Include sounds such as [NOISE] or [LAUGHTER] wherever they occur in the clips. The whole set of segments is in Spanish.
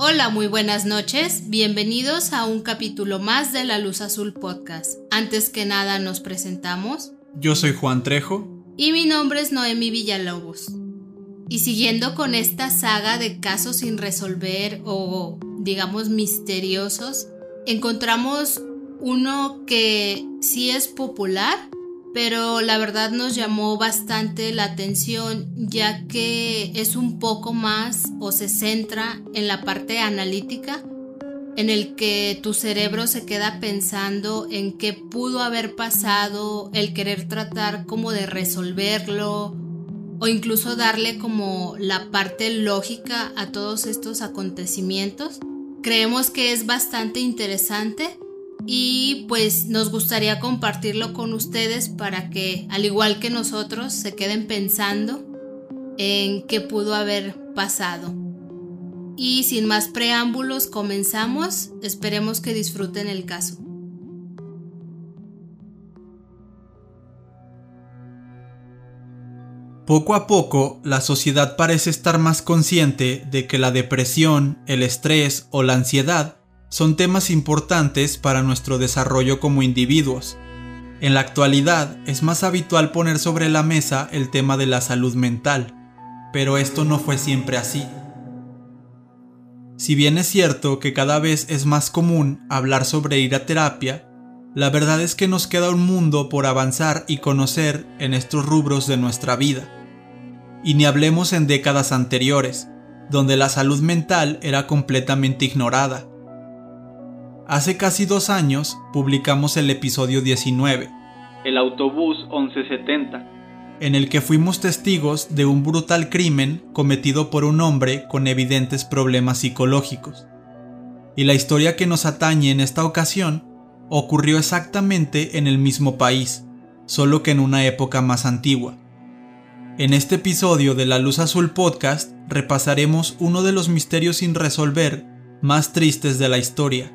Hola, muy buenas noches. Bienvenidos a un capítulo más de La Luz Azul Podcast. Antes que nada nos presentamos. Yo soy Juan Trejo. Y mi nombre es Noemi Villalobos. Y siguiendo con esta saga de casos sin resolver o digamos misteriosos, encontramos uno que sí es popular, pero la verdad nos llamó bastante la atención ya que es un poco más o se centra en la parte analítica en el que tu cerebro se queda pensando en qué pudo haber pasado, el querer tratar como de resolverlo o incluso darle como la parte lógica a todos estos acontecimientos. Creemos que es bastante interesante y pues nos gustaría compartirlo con ustedes para que, al igual que nosotros, se queden pensando en qué pudo haber pasado. Y sin más preámbulos, comenzamos. Esperemos que disfruten el caso. Poco a poco, la sociedad parece estar más consciente de que la depresión, el estrés o la ansiedad son temas importantes para nuestro desarrollo como individuos. En la actualidad es más habitual poner sobre la mesa el tema de la salud mental, pero esto no fue siempre así. Si bien es cierto que cada vez es más común hablar sobre ir a terapia, la verdad es que nos queda un mundo por avanzar y conocer en estos rubros de nuestra vida. Y ni hablemos en décadas anteriores, donde la salud mental era completamente ignorada Hace casi dos años publicamos el episodio 19, El autobús 1170, en el que fuimos testigos de un brutal crimen cometido por un hombre con evidentes problemas psicológicos. Y la historia que nos atañe en esta ocasión ocurrió exactamente en el mismo país, solo que en una época más antigua. En este episodio de La Luz Azul Podcast repasaremos uno de los misterios sin resolver más tristes de la historia,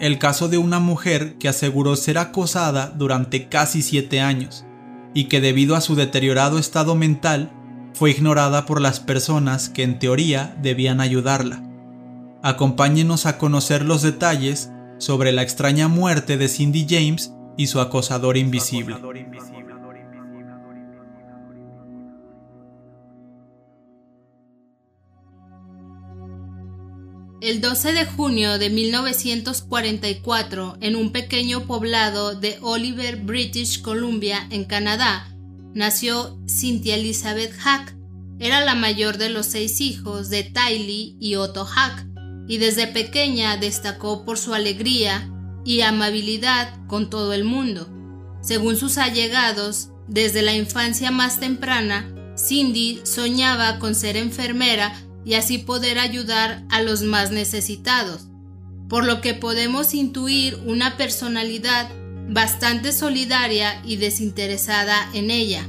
el caso de una mujer que aseguró ser acosada durante casi siete años y que debido a su deteriorado estado mental fue ignorada por las personas que en teoría debían ayudarla. Acompáñenos a conocer los detalles sobre la extraña muerte de Cindy James y su acosador invisible. El 12 de junio de 1944, en un pequeño poblado de Oliver, British Columbia, en Canadá, nació Cynthia Elizabeth Hack. Era la mayor de los seis hijos de Tylee y Otto Hack, y desde pequeña destacó por su alegría y amabilidad con todo el mundo. Según sus allegados, desde la infancia más temprana, Cindy soñaba con ser enfermera y así poder ayudar a los más necesitados, por lo que podemos intuir una personalidad bastante solidaria y desinteresada en ella.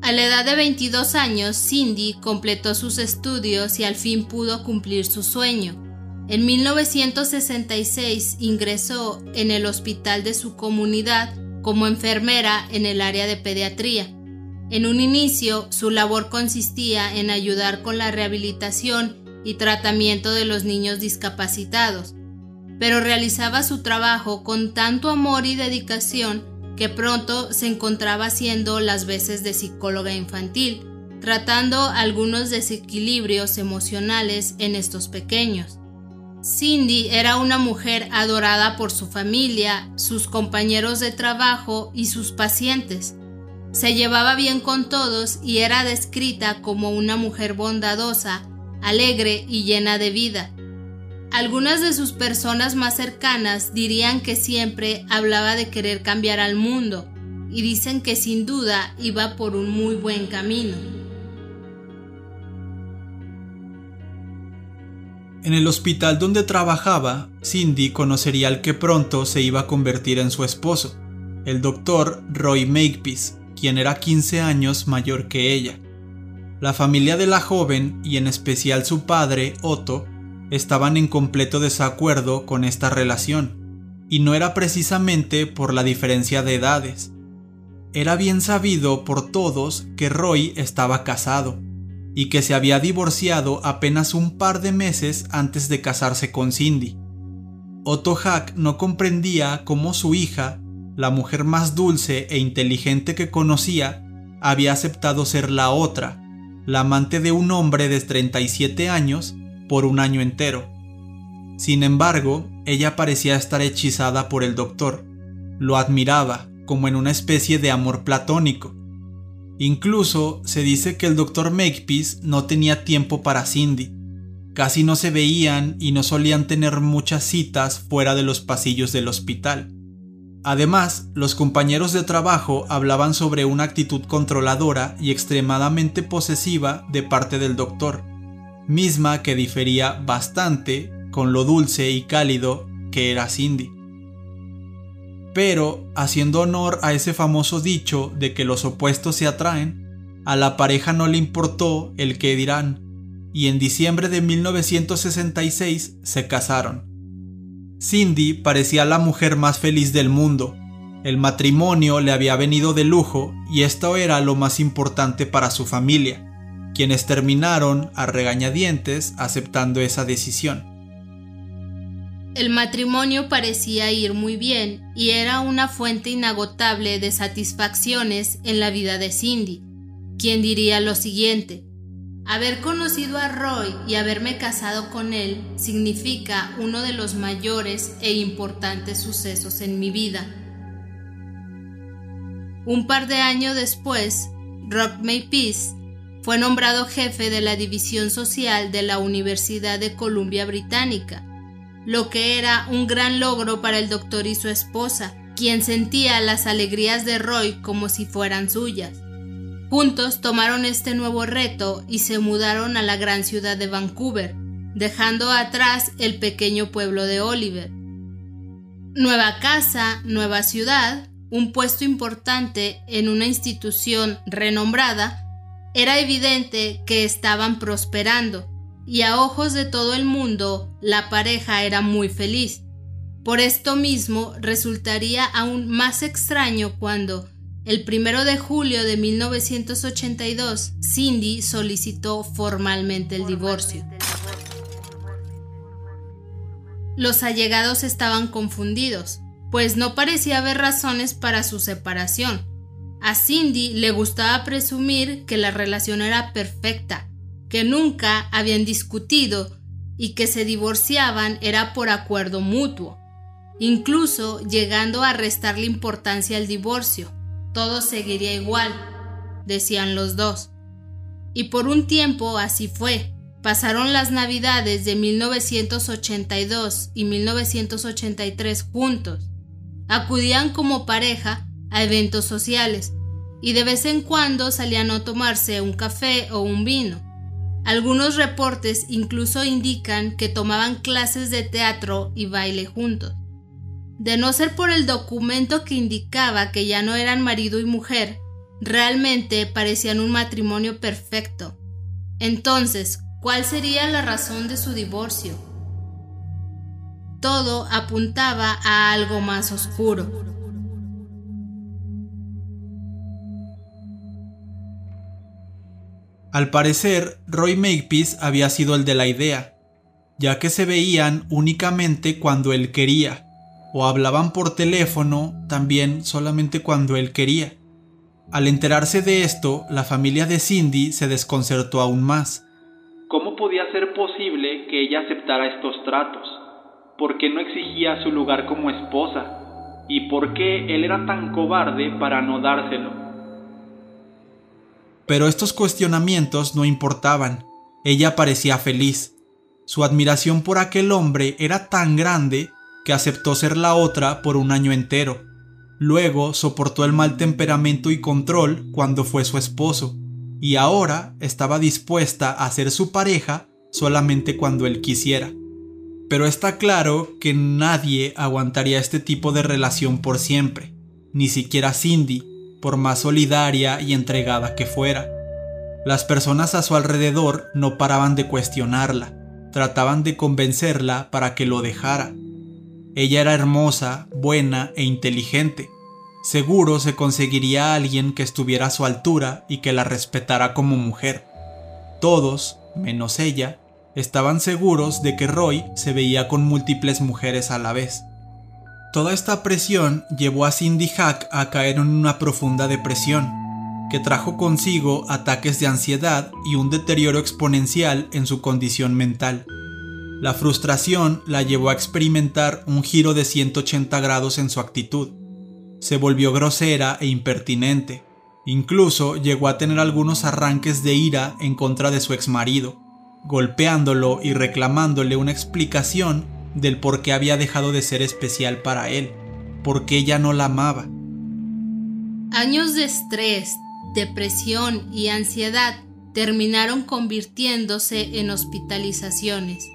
A la edad de 22 años, Cindy completó sus estudios y al fin pudo cumplir su sueño. En 1966 ingresó en el hospital de su comunidad como enfermera en el área de pediatría. En un inicio, su labor consistía en ayudar con la rehabilitación y tratamiento de los niños discapacitados, pero realizaba su trabajo con tanto amor y dedicación que pronto se encontraba haciendo las veces de psicóloga infantil, tratando algunos desequilibrios emocionales en estos pequeños. Cindy era una mujer adorada por su familia, sus compañeros de trabajo y sus pacientes. Se llevaba bien con todos y era descrita como una mujer bondadosa, alegre y llena de vida. Algunas de sus personas más cercanas dirían que siempre hablaba de querer cambiar al mundo y dicen que sin duda iba por un muy buen camino. En el hospital donde trabajaba, Cindy conocería al que pronto se iba a convertir en su esposo, el doctor Roy Makepeace, quien era 15 años mayor que ella. La familia de la joven, y en especial su padre, Otto, estaban en completo desacuerdo con esta relación, y no era precisamente por la diferencia de edades. Era bien sabido por todos que Roy estaba casado, y que se había divorciado apenas un par de meses antes de casarse con Cindy. Otto Hack no comprendía cómo su hija, la mujer más dulce e inteligente que conocía, había aceptado ser la otra, la amante de un hombre de 37 años, por un año entero. Sin embargo, ella parecía estar hechizada por el doctor. Lo admiraba, como en una especie de amor platónico. Incluso se dice que el doctor Makepeace no tenía tiempo para Cindy. Casi no se veían y no solían tener muchas citas fuera de los pasillos del hospital. Además, los compañeros de trabajo hablaban sobre una actitud controladora y extremadamente posesiva de parte del doctor, misma que difería bastante con lo dulce y cálido que era Cindy. Pero, haciendo honor a ese famoso dicho de que los opuestos se atraen, a la pareja no le importó el que dirán, y en diciembre de 1966 se casaron. Cindy parecía la mujer más feliz del mundo. El matrimonio le había venido de lujo y esto era lo más importante para su familia, quienes terminaron a regañadientes aceptando esa decisión. El matrimonio parecía ir muy bien y era una fuente inagotable de satisfacciones en la vida de Cindy, quien diría lo siguiente. Haber conocido a Roy y haberme casado con él significa uno de los mayores e importantes sucesos en mi vida. Un par de años después, Rock Peace fue nombrado jefe de la División Social de la Universidad de Columbia Británica lo que era un gran logro para el doctor y su esposa, quien sentía las alegrías de Roy como si fueran suyas. Juntos tomaron este nuevo reto y se mudaron a la gran ciudad de Vancouver, dejando atrás el pequeño pueblo de Oliver. Nueva casa, nueva ciudad, un puesto importante en una institución renombrada, era evidente que estaban prosperando y a ojos de todo el mundo la pareja era muy feliz. Por esto mismo resultaría aún más extraño cuando, el primero de julio de 1982, Cindy solicitó formalmente el divorcio. Los allegados estaban confundidos, pues no parecía haber razones para su separación. A Cindy le gustaba presumir que la relación era perfecta que nunca habían discutido y que se divorciaban era por acuerdo mutuo, incluso llegando a restarle importancia al divorcio. Todo seguiría igual, decían los dos. Y por un tiempo así fue. Pasaron las navidades de 1982 y 1983 juntos. Acudían como pareja a eventos sociales y de vez en cuando salían a tomarse un café o un vino. Algunos reportes incluso indican que tomaban clases de teatro y baile juntos. De no ser por el documento que indicaba que ya no eran marido y mujer, realmente parecían un matrimonio perfecto. Entonces, ¿cuál sería la razón de su divorcio? Todo apuntaba a algo más oscuro. Al parecer, Roy Makepeace había sido el de la idea, ya que se veían únicamente cuando él quería, o hablaban por teléfono también solamente cuando él quería. Al enterarse de esto, la familia de Cindy se desconcertó aún más. ¿Cómo podía ser posible que ella aceptara estos tratos? ¿Por qué no exigía su lugar como esposa? ¿Y por qué él era tan cobarde para no dárselo? Pero estos cuestionamientos no importaban. Ella parecía feliz. Su admiración por aquel hombre era tan grande que aceptó ser la otra por un año entero. Luego soportó el mal temperamento y control cuando fue su esposo, y ahora estaba dispuesta a ser su pareja solamente cuando él quisiera. Pero está claro que nadie aguantaría este tipo de relación por siempre, ni siquiera Cindy, por más solidaria y entregada que fuera. Las personas a su alrededor no paraban de cuestionarla, trataban de convencerla para que lo dejara. Ella era hermosa, buena e inteligente. Seguro se conseguiría a alguien que estuviera a su altura y que la respetara como mujer. Todos, menos ella, estaban seguros de que Roy se veía con múltiples mujeres a la vez. Toda esta presión llevó a Cindy Hack a caer en una profunda depresión, que trajo consigo ataques de ansiedad y un deterioro exponencial en su condición mental. La frustración la llevó a experimentar un giro de 180 grados en su actitud. Se volvió grosera e impertinente. Incluso llegó a tener algunos arranques de ira en contra de su exmarido, golpeándolo y reclamándole una explicación del por qué había dejado de ser especial para él, por qué ella no la amaba. Años de estrés, depresión y ansiedad terminaron convirtiéndose en hospitalizaciones.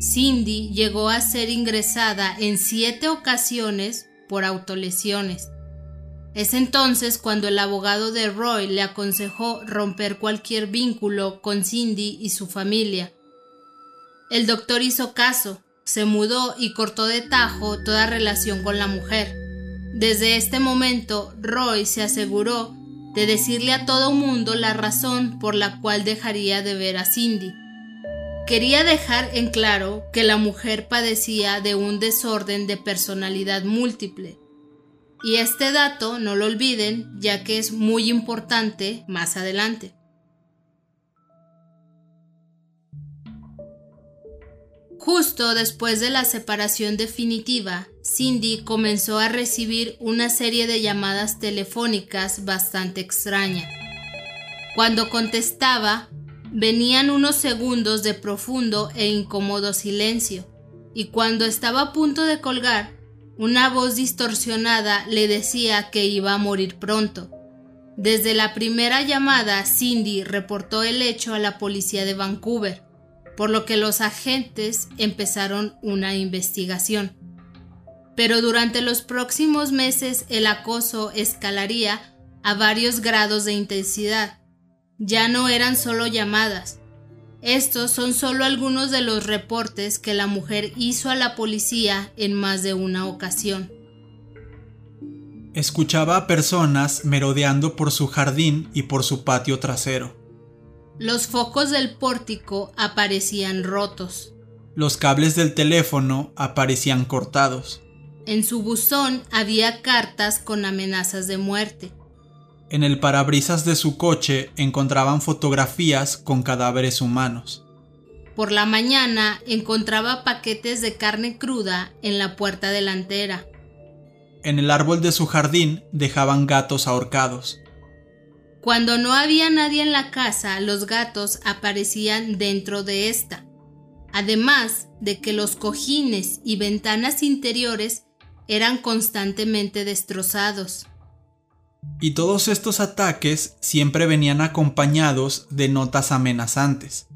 Cindy llegó a ser ingresada en siete ocasiones por autolesiones. Es entonces cuando el abogado de Roy le aconsejó romper cualquier vínculo con Cindy y su familia. El doctor hizo caso, se mudó y cortó de tajo toda relación con la mujer. Desde este momento, Roy se aseguró de decirle a todo mundo la razón por la cual dejaría de ver a Cindy. Quería dejar en claro que la mujer padecía de un desorden de personalidad múltiple y este dato no lo olviden ya que es muy importante más adelante. Justo después de la separación definitiva, Cindy comenzó a recibir una serie de llamadas telefónicas bastante extrañas. Cuando contestaba, venían unos segundos de profundo e incómodo silencio, y cuando estaba a punto de colgar, una voz distorsionada le decía que iba a morir pronto. Desde la primera llamada, Cindy reportó el hecho a la policía de Vancouver, por lo que los agentes empezaron una investigación. Pero durante los próximos meses el acoso escalaría a varios grados de intensidad. Ya no eran solo llamadas, estos son solo algunos de los reportes que la mujer hizo a la policía en más de una ocasión. Escuchaba a personas merodeando por su jardín y por su patio trasero. Los focos del pórtico aparecían rotos. Los cables del teléfono aparecían cortados. En su buzón había cartas con amenazas de muerte. En el parabrisas de su coche encontraban fotografías con cadáveres humanos. Por la mañana encontraba paquetes de carne cruda en la puerta delantera. En el árbol de su jardín dejaban gatos ahorcados. Cuando no había nadie en la casa, los gatos aparecían dentro de esta. Además de que los cojines y ventanas interiores eran constantemente destrozados. Y todos estos ataques siempre venían acompañados de notas amenazantes.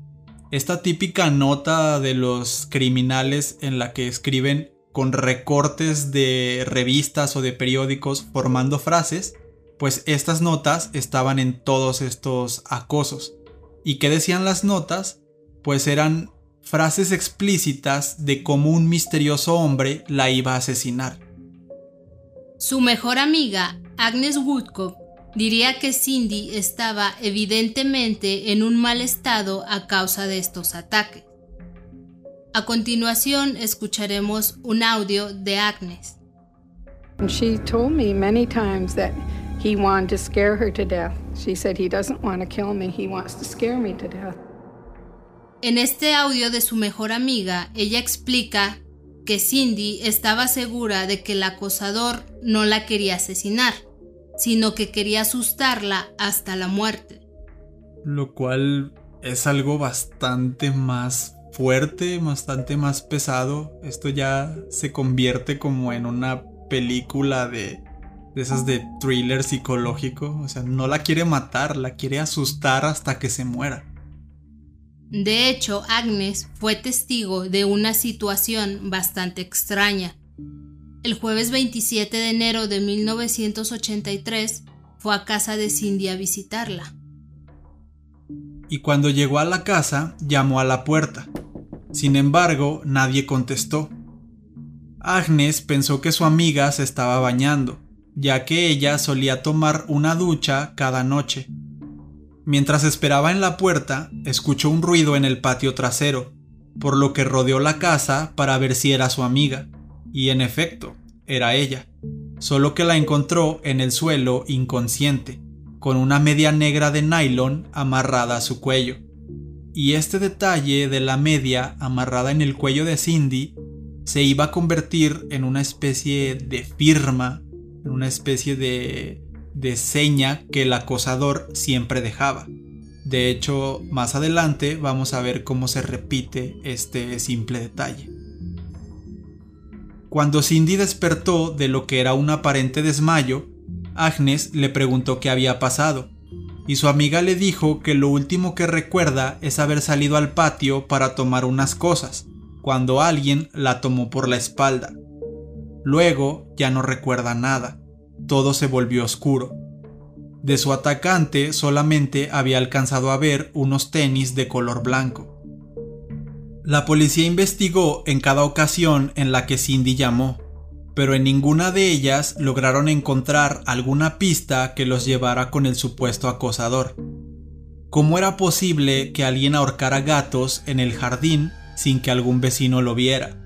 Esta típica nota de los criminales en la que escriben con recortes de revistas o de periódicos formando frases, pues estas notas estaban en todos estos acosos. ¿Y qué decían las notas? Pues eran frases explícitas de cómo un misterioso hombre la iba a asesinar. Su mejor amiga, Agnes Woodcock, diría que Cindy estaba evidentemente en un mal estado a causa de estos ataques. A continuación escucharemos un audio de Agnes. She told me many times that he wanted to scare her to death. She said he doesn't want to kill me, he wants to scare me to death. En este audio de su mejor amiga, ella explica que Cindy estaba segura de que el acosador no la quería asesinar, sino que quería asustarla hasta la muerte. Lo cual es algo bastante más fuerte, bastante más pesado. Esto ya se convierte como en una película de, esas de thriller psicológico. O sea, no la quiere matar, la quiere asustar hasta que se muera. De hecho, Agnes fue testigo de una situación bastante extraña. El jueves 27 de enero de 1983 fue a casa de Cindy a visitarla. Y cuando llegó a la casa, llamó a la puerta. Sin embargo, nadie contestó. Agnes pensó que su amiga se estaba bañando, ya que ella solía tomar una ducha cada noche. Mientras esperaba en la puerta, escuchó un ruido en el patio trasero, por lo que rodeó la casa para ver si era su amiga, y en efecto, era ella, solo que la encontró en el suelo inconsciente, con una media negra de nylon amarrada a su cuello. Y este detalle de la media amarrada en el cuello de Cindy se iba a convertir en una especie de firma, en una especie de, de seña que el acosador siempre dejaba. De hecho, más adelante vamos a ver cómo se repite este simple detalle. Cuando Cindy despertó de lo que era un aparente desmayo, Agnes le preguntó qué había pasado, y su amiga le dijo que lo último que recuerda es haber salido al patio para tomar unas cosas, cuando alguien la tomó por la espalda. Luego ya no recuerda nada, todo se volvió oscuro. De su atacante solamente había alcanzado a ver unos tenis de color blanco. La policía investigó en cada ocasión en la que Cindy llamó, pero en ninguna de ellas lograron encontrar alguna pista que los llevara con el supuesto acosador. ¿Cómo era posible que alguien ahorcara gatos en el jardín sin que algún vecino lo viera.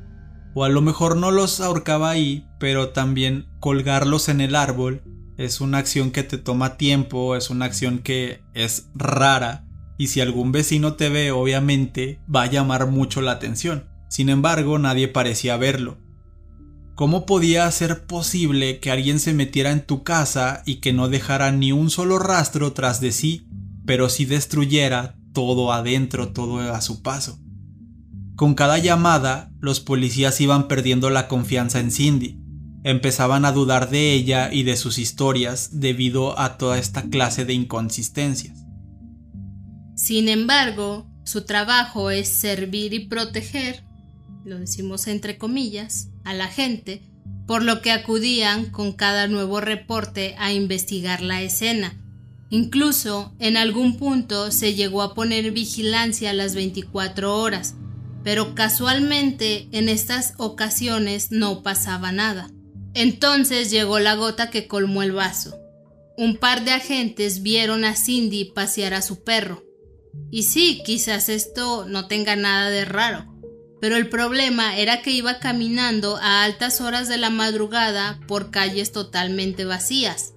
O a lo mejor no los ahorcaba ahí, pero también colgarlos en el árbol es una acción que te toma tiempo, es una acción que es rara y si algún vecino te ve obviamente va a llamar mucho la atención. Sin embargo, nadie parecía verlo. ¿Cómo podía ser posible que alguien se metiera en tu casa y que no dejara ni un solo rastro tras de sí, pero sí destruyera todo adentro, todo a su paso? Con cada llamada, los policías iban perdiendo la confianza en Cindy. Empezaban a dudar de ella y de sus historias debido a toda esta clase de inconsistencias. Sin embargo, su trabajo es servir y proteger, lo decimos entre comillas, a la gente, por lo que acudían con cada nuevo reporte a investigar la escena. Incluso en algún punto se llegó a poner vigilancia a las 24 horas, pero casualmente en estas ocasiones no pasaba nada. Entonces llegó la gota que colmó el vaso. Un par de agentes vieron a Cindy pasear a su perro. Y sí, quizás esto no tenga nada de raro, pero el problema era que iba caminando a altas horas de la madrugada por calles totalmente vacías.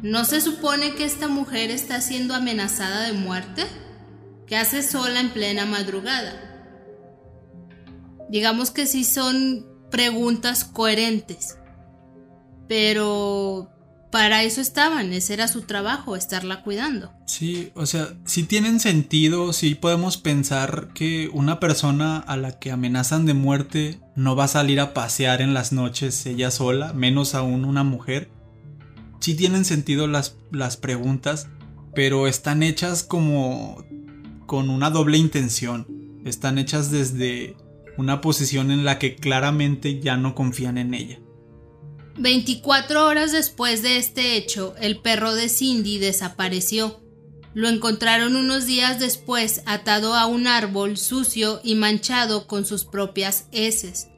¿No se supone que esta mujer está siendo amenazada de muerte? ¿Qué hace sola en plena madrugada? digamos que sí son preguntas coherentes. Pero para eso estaban, ese era su trabajo, estarla cuidando. Sí, o sea, sí tienen sentido, sí podemos pensar que una persona a la que amenazan de muerte no va a salir a pasear en las noches ella sola, menos aún una mujer. Sí tienen sentido las, las preguntas, pero están hechas como con una doble intención. Están hechas desde una posición en la que claramente ya no confían en ella. 24 horas después de este hecho, el perro de Cindy desapareció. Lo encontraron unos días después atado a un árbol sucio y manchado con sus propias heces.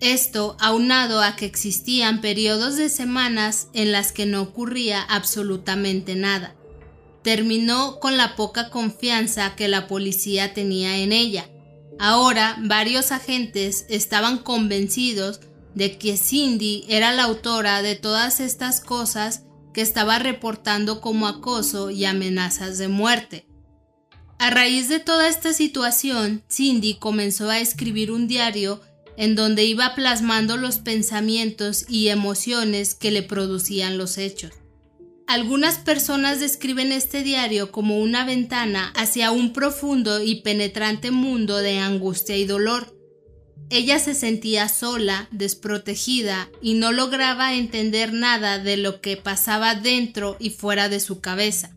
Esto aunado a que existían periodos de semanas en las que no ocurría absolutamente nada. Terminó con la poca confianza que la policía tenía en ella Ahora varios agentes estaban convencidos de que Cindy era la autora de todas estas cosas que estaba reportando como acoso y amenazas de muerte. A raíz de toda esta situación, Cindy comenzó a escribir un diario en donde iba plasmando los pensamientos y emociones que le producían los hechos. Algunas personas describen este diario como una ventana hacia un profundo y penetrante mundo de angustia y dolor. Ella se sentía sola, desprotegida y no lograba entender nada de lo que pasaba dentro y fuera de su cabeza.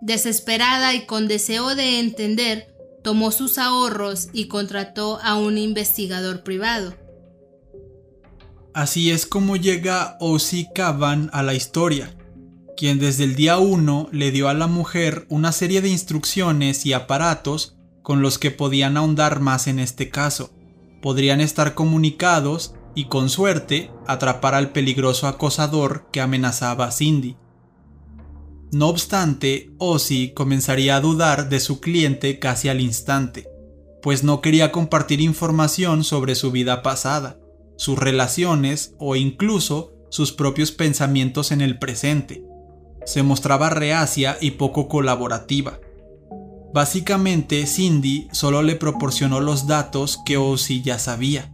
Desesperada y con deseo de entender, tomó sus ahorros y contrató a un investigador privado. Así es como llega Ozzy Cavan a la historia quien desde el día 1 le dio a la mujer una serie de instrucciones y aparatos con los que podían ahondar más en este caso. Podrían estar comunicados y con suerte atrapar al peligroso acosador que amenazaba a Cindy. No obstante, Ozzy comenzaría a dudar de su cliente casi al instante, pues no quería compartir información sobre su vida pasada, sus relaciones o incluso sus propios pensamientos en el presente. Se mostraba reacia y poco colaborativa. Básicamente, Cindy solo le proporcionó los datos que Ozzy ya sabía,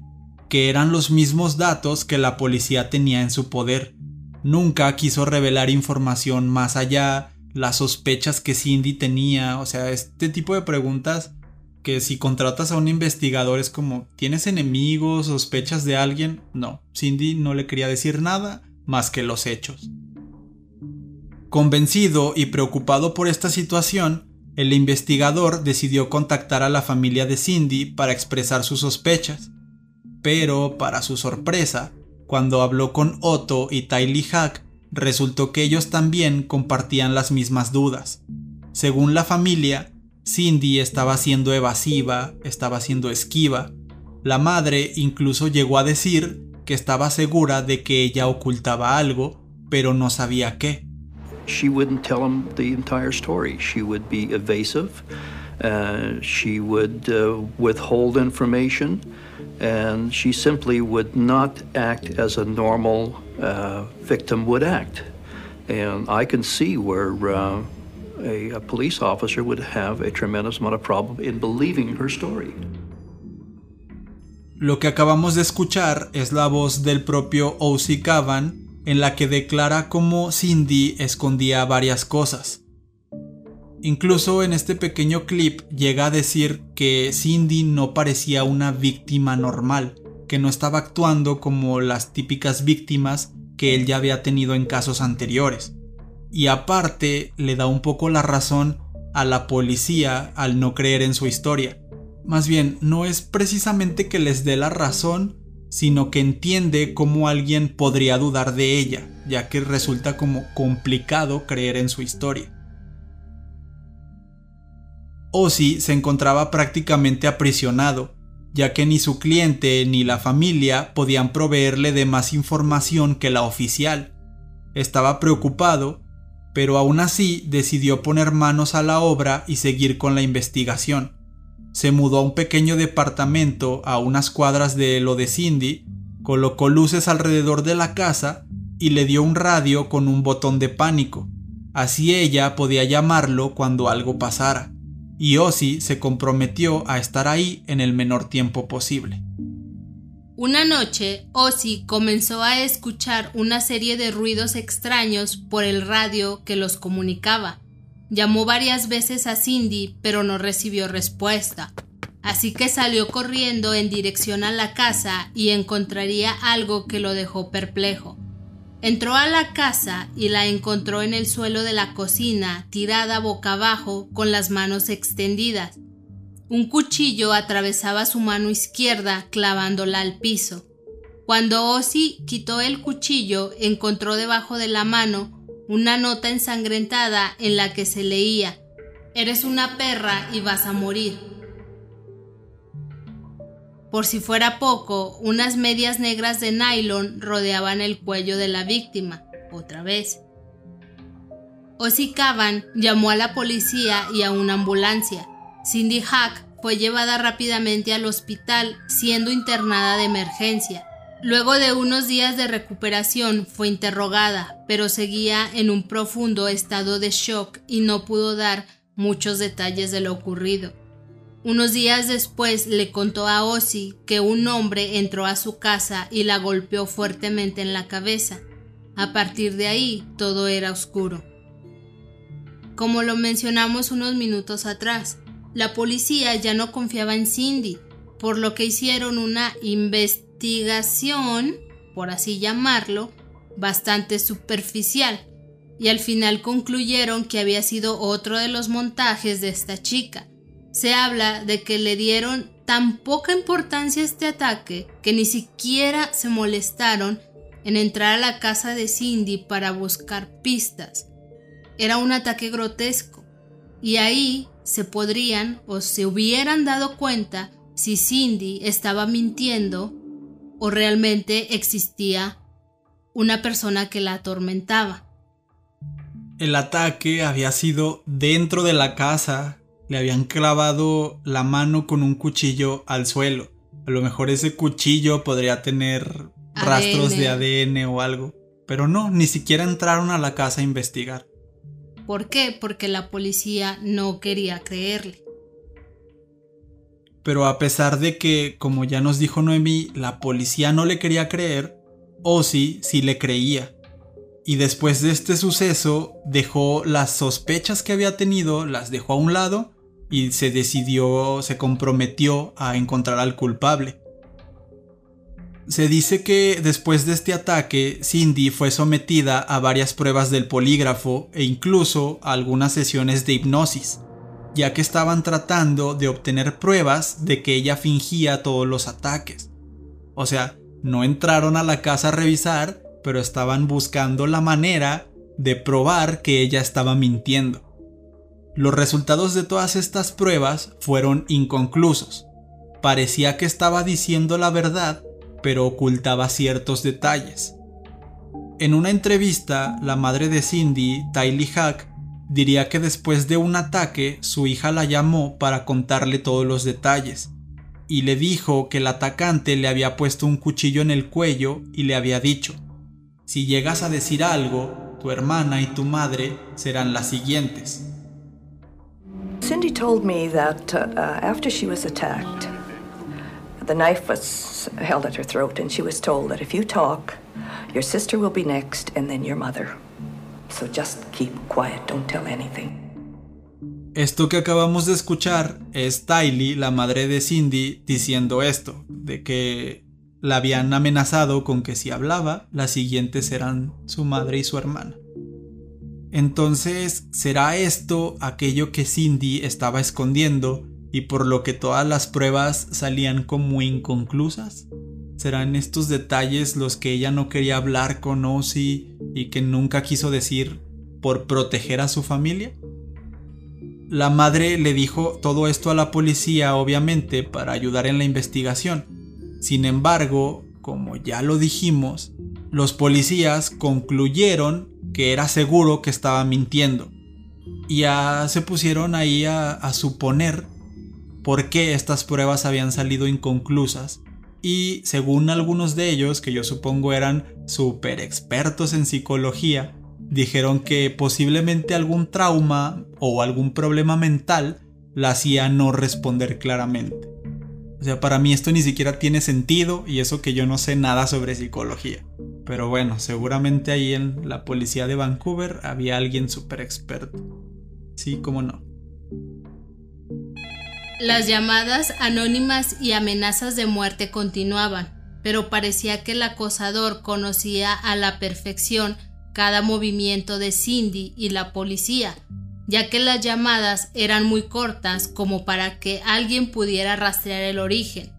que eran los mismos datos que la policía tenía en su poder. Nunca quiso revelar información más allá, las sospechas que Cindy tenía, o sea, este tipo de preguntas que si contratas a un investigador es como, ¿tienes enemigos, sospechas de alguien? No, Cindy no le quería decir nada más que los hechos. Convencido y preocupado por esta situación, el investigador decidió contactar a la familia de Cindy para expresar sus sospechas. Pero, para su sorpresa, cuando habló con Otto y Tylee Hack, resultó que ellos también compartían las mismas dudas. Según la familia, Cindy estaba siendo evasiva, estaba siendo esquiva. La madre incluso llegó a decir que estaba segura de que ella ocultaba algo, pero no sabía qué. She wouldn't tell him the entire story. She would be evasive. Uh, she would uh, withhold information, and she simply would not act as a normal uh, victim would act. And I can see where uh, a, a police officer would have a tremendous amount of problem in believing her story. Lo que acabamos de escuchar es la voz del propio O.C. Cavan en la que declara cómo Cindy escondía varias cosas. Incluso en este pequeño clip llega a decir que Cindy no parecía una víctima normal, que no estaba actuando como las típicas víctimas que él ya había tenido en casos anteriores. Y aparte le da un poco la razón a la policía al no creer en su historia. Más bien, no es precisamente que les dé la razón, sino que entiende cómo alguien podría dudar de ella, ya que resulta como complicado creer en su historia. Ozzy se encontraba prácticamente aprisionado, ya que ni su cliente ni la familia podían proveerle de más información que la oficial. Estaba preocupado, pero aún así decidió poner manos a la obra y seguir con la investigación se mudó a un pequeño departamento a unas cuadras de lo de Cindy, colocó luces alrededor de la casa y le dio un radio con un botón de pánico. Así ella podía llamarlo cuando algo pasara. Y Ozzy se comprometió a estar ahí en el menor tiempo posible. Una noche, Ozzy comenzó a escuchar una serie de ruidos extraños por el radio que los comunicaba. Llamó varias veces a Cindy, pero no recibió respuesta. Así que salió corriendo en dirección a la casa y encontraría algo que lo dejó perplejo. Entró a la casa y la encontró en el suelo de la cocina, tirada boca abajo, con las manos extendidas. Un cuchillo atravesaba su mano izquierda, clavándola al piso. Cuando Ozzy quitó el cuchillo, encontró debajo de la mano una nota ensangrentada en la que se leía, Eres una perra y vas a morir. Por si fuera poco, unas medias negras de nylon rodeaban el cuello de la víctima, otra vez. Ozzy Cavan llamó a la policía y a una ambulancia. Cindy Hack fue llevada rápidamente al hospital, siendo internada de emergencia. Luego de unos días de recuperación fue interrogada, pero seguía en un profundo estado de shock y no pudo dar muchos detalles de lo ocurrido. Unos días después le contó a Ozzy que un hombre entró a su casa y la golpeó fuertemente en la cabeza. A partir de ahí todo era oscuro. Como lo mencionamos unos minutos atrás, la policía ya no confiaba en Cindy, por lo que hicieron una investigación investigación, por así llamarlo, bastante superficial, y al final concluyeron que había sido otro de los montajes de esta chica. Se habla de que le dieron tan poca importancia a este ataque que ni siquiera se molestaron en entrar a la casa de Cindy para buscar pistas. Era un ataque grotesco, y ahí se podrían o se hubieran dado cuenta si Cindy estaba mintiendo o realmente existía una persona que la atormentaba. el ataque había sido dentro de la casa, le habían clavado la mano con un cuchillo al suelo. A lo mejor ese cuchillo podría tener rastros de ADN o algo. Pero no, ni siquiera entraron a la casa a investigar. ¿Por qué? Porque la policía no quería creerle. Pero a pesar de que, como ya nos dijo Noemí, la policía no le quería creer, Ozzy sí le creía. Y después de este suceso, dejó las sospechas que había tenido, las dejó a un lado y se decidió, se comprometió a encontrar al culpable. Se dice que después de este ataque, Cindy fue sometida a varias pruebas del polígrafo e incluso a algunas sesiones de hipnosis, ya que estaban tratando de obtener pruebas de que ella fingía todos los ataques. O sea, no entraron a la casa a revisar, pero estaban buscando la manera de probar que ella estaba mintiendo. Los resultados de todas estas pruebas fueron inconclusos. Parecía que estaba diciendo la verdad, pero ocultaba ciertos detalles. En una entrevista, la madre de Cindy, Tylee Hack, diría que después de un ataque su hija la llamó para contarle todos los detalles, y le dijo que el atacante le había puesto un cuchillo en el cuello y le había dicho, si llegas a decir algo, tu hermana y tu madre serán las siguientes. Cindy told me that uh, uh, after she was attacked, The knife was held at her throat, and she was told that if you talk, your sister will be next, and then your mother. So just keep quiet, don't tell anything. Esto que acabamos de escuchar es Tylee, la madre de Cindy, diciendo esto, de que la habían amenazado con que si hablaba, las siguientes serán su madre y su hermana. Entonces, ¿será esto aquello que Cindy estaba escondiendo y por lo que todas las pruebas salían como inconclusas? ¿Serán estos detalles los que ella no quería hablar con Ozzy y que nunca quiso decir por proteger a su familia? La madre le dijo todo esto a la policía obviamente para ayudar en la investigación. Sin embargo, como ya lo dijimos, los policías concluyeron que era seguro que estaba mintiendo. Y ya se pusieron ahí a, a suponer por qué estas pruebas habían salido inconclusas y según algunos de ellos, que yo supongo eran super expertos en psicología, dijeron que posiblemente algún trauma o algún problema mental la hacía no responder claramente. O sea, para mí esto ni siquiera tiene sentido y eso que yo no sé nada sobre psicología. Pero bueno, seguramente ahí en la policía de Vancouver había alguien súper experto. Sí, cómo no. Las llamadas anónimas y amenazas de muerte continuaban, pero parecía que el acosador conocía a la perfección cada movimiento de Cindy y la policía, ya que las llamadas eran muy cortas como para que alguien pudiera rastrear el origen.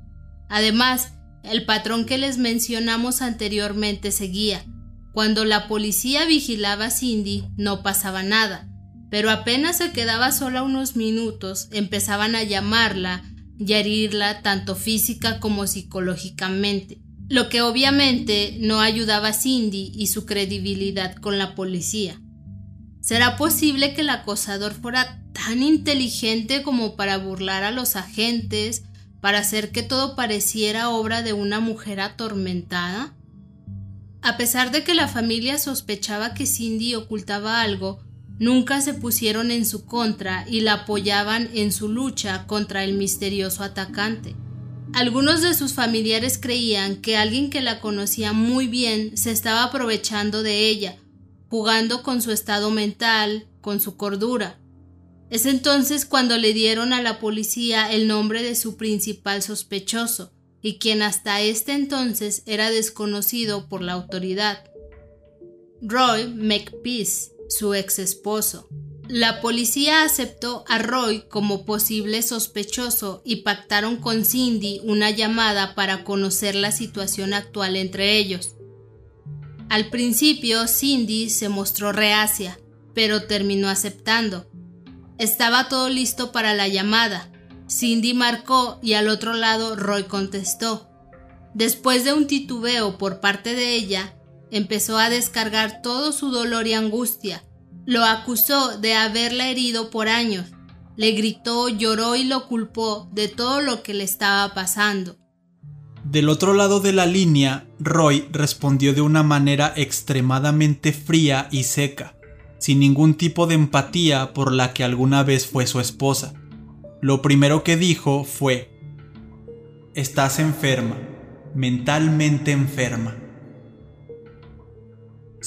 Además, el patrón que les mencionamos anteriormente seguía. Cuando la policía vigilaba a Cindy no pasaba nada, pero apenas se quedaba sola unos minutos, empezaban a llamarla y a herirla tanto física como psicológicamente, lo que obviamente no ayudaba a Cindy y su credibilidad con la policía. ¿Será posible que el acosador fuera tan inteligente como para burlar a los agentes, para hacer que todo pareciera obra de una mujer atormentada? A pesar de que la familia sospechaba que Cindy ocultaba algo, nunca se pusieron en su contra y la apoyaban en su lucha contra el misterioso atacante. Algunos de sus familiares creían que alguien que la conocía muy bien se estaba aprovechando de ella, jugando con su estado mental, con su cordura. Es entonces cuando le dieron a la policía el nombre de su principal sospechoso, y quien hasta este entonces era desconocido por la autoridad. Roy McPeace su ex esposo. La policía aceptó a Roy como posible sospechoso y pactaron con Cindy una llamada para conocer la situación actual entre ellos. Al principio Cindy se mostró reacia, pero terminó aceptando. Estaba todo listo para la llamada. Cindy marcó y al otro lado Roy contestó. Después de un titubeo por parte de ella, empezó a descargar todo su dolor y angustia, Lo acusó de haberla herido por años. Le gritó, lloró y lo culpó de todo lo que le estaba pasando. Del otro lado de la línea, Roy respondió de una manera extremadamente fría y seca, sin ningún tipo de empatía por la que alguna vez fue su esposa. Lo primero que dijo fue, Estás enferma, mentalmente enferma.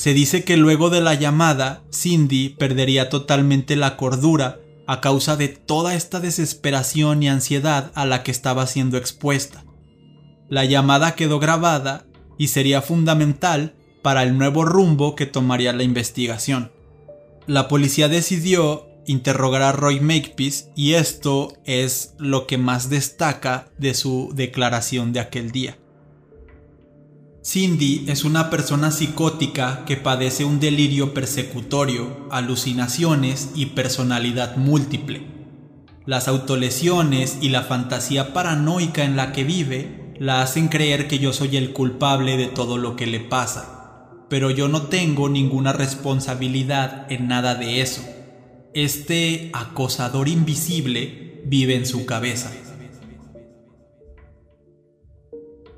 Se dice que luego de la llamada, Cindy perdería totalmente la cordura a causa de toda esta desesperación y ansiedad a la que estaba siendo expuesta. La llamada quedó grabada y sería fundamental para el nuevo rumbo que tomaría la investigación. La policía decidió interrogar a Roy Makepeace y esto es lo que más destaca de su declaración de aquel día. Cindy es una persona psicótica que padece un delirio persecutorio, alucinaciones y personalidad múltiple. Las autolesiones y la fantasía paranoica en la que vive la hacen creer que yo soy el culpable de todo lo que le pasa, pero yo no tengo ninguna responsabilidad en nada de eso. Este acosador invisible vive en su cabeza.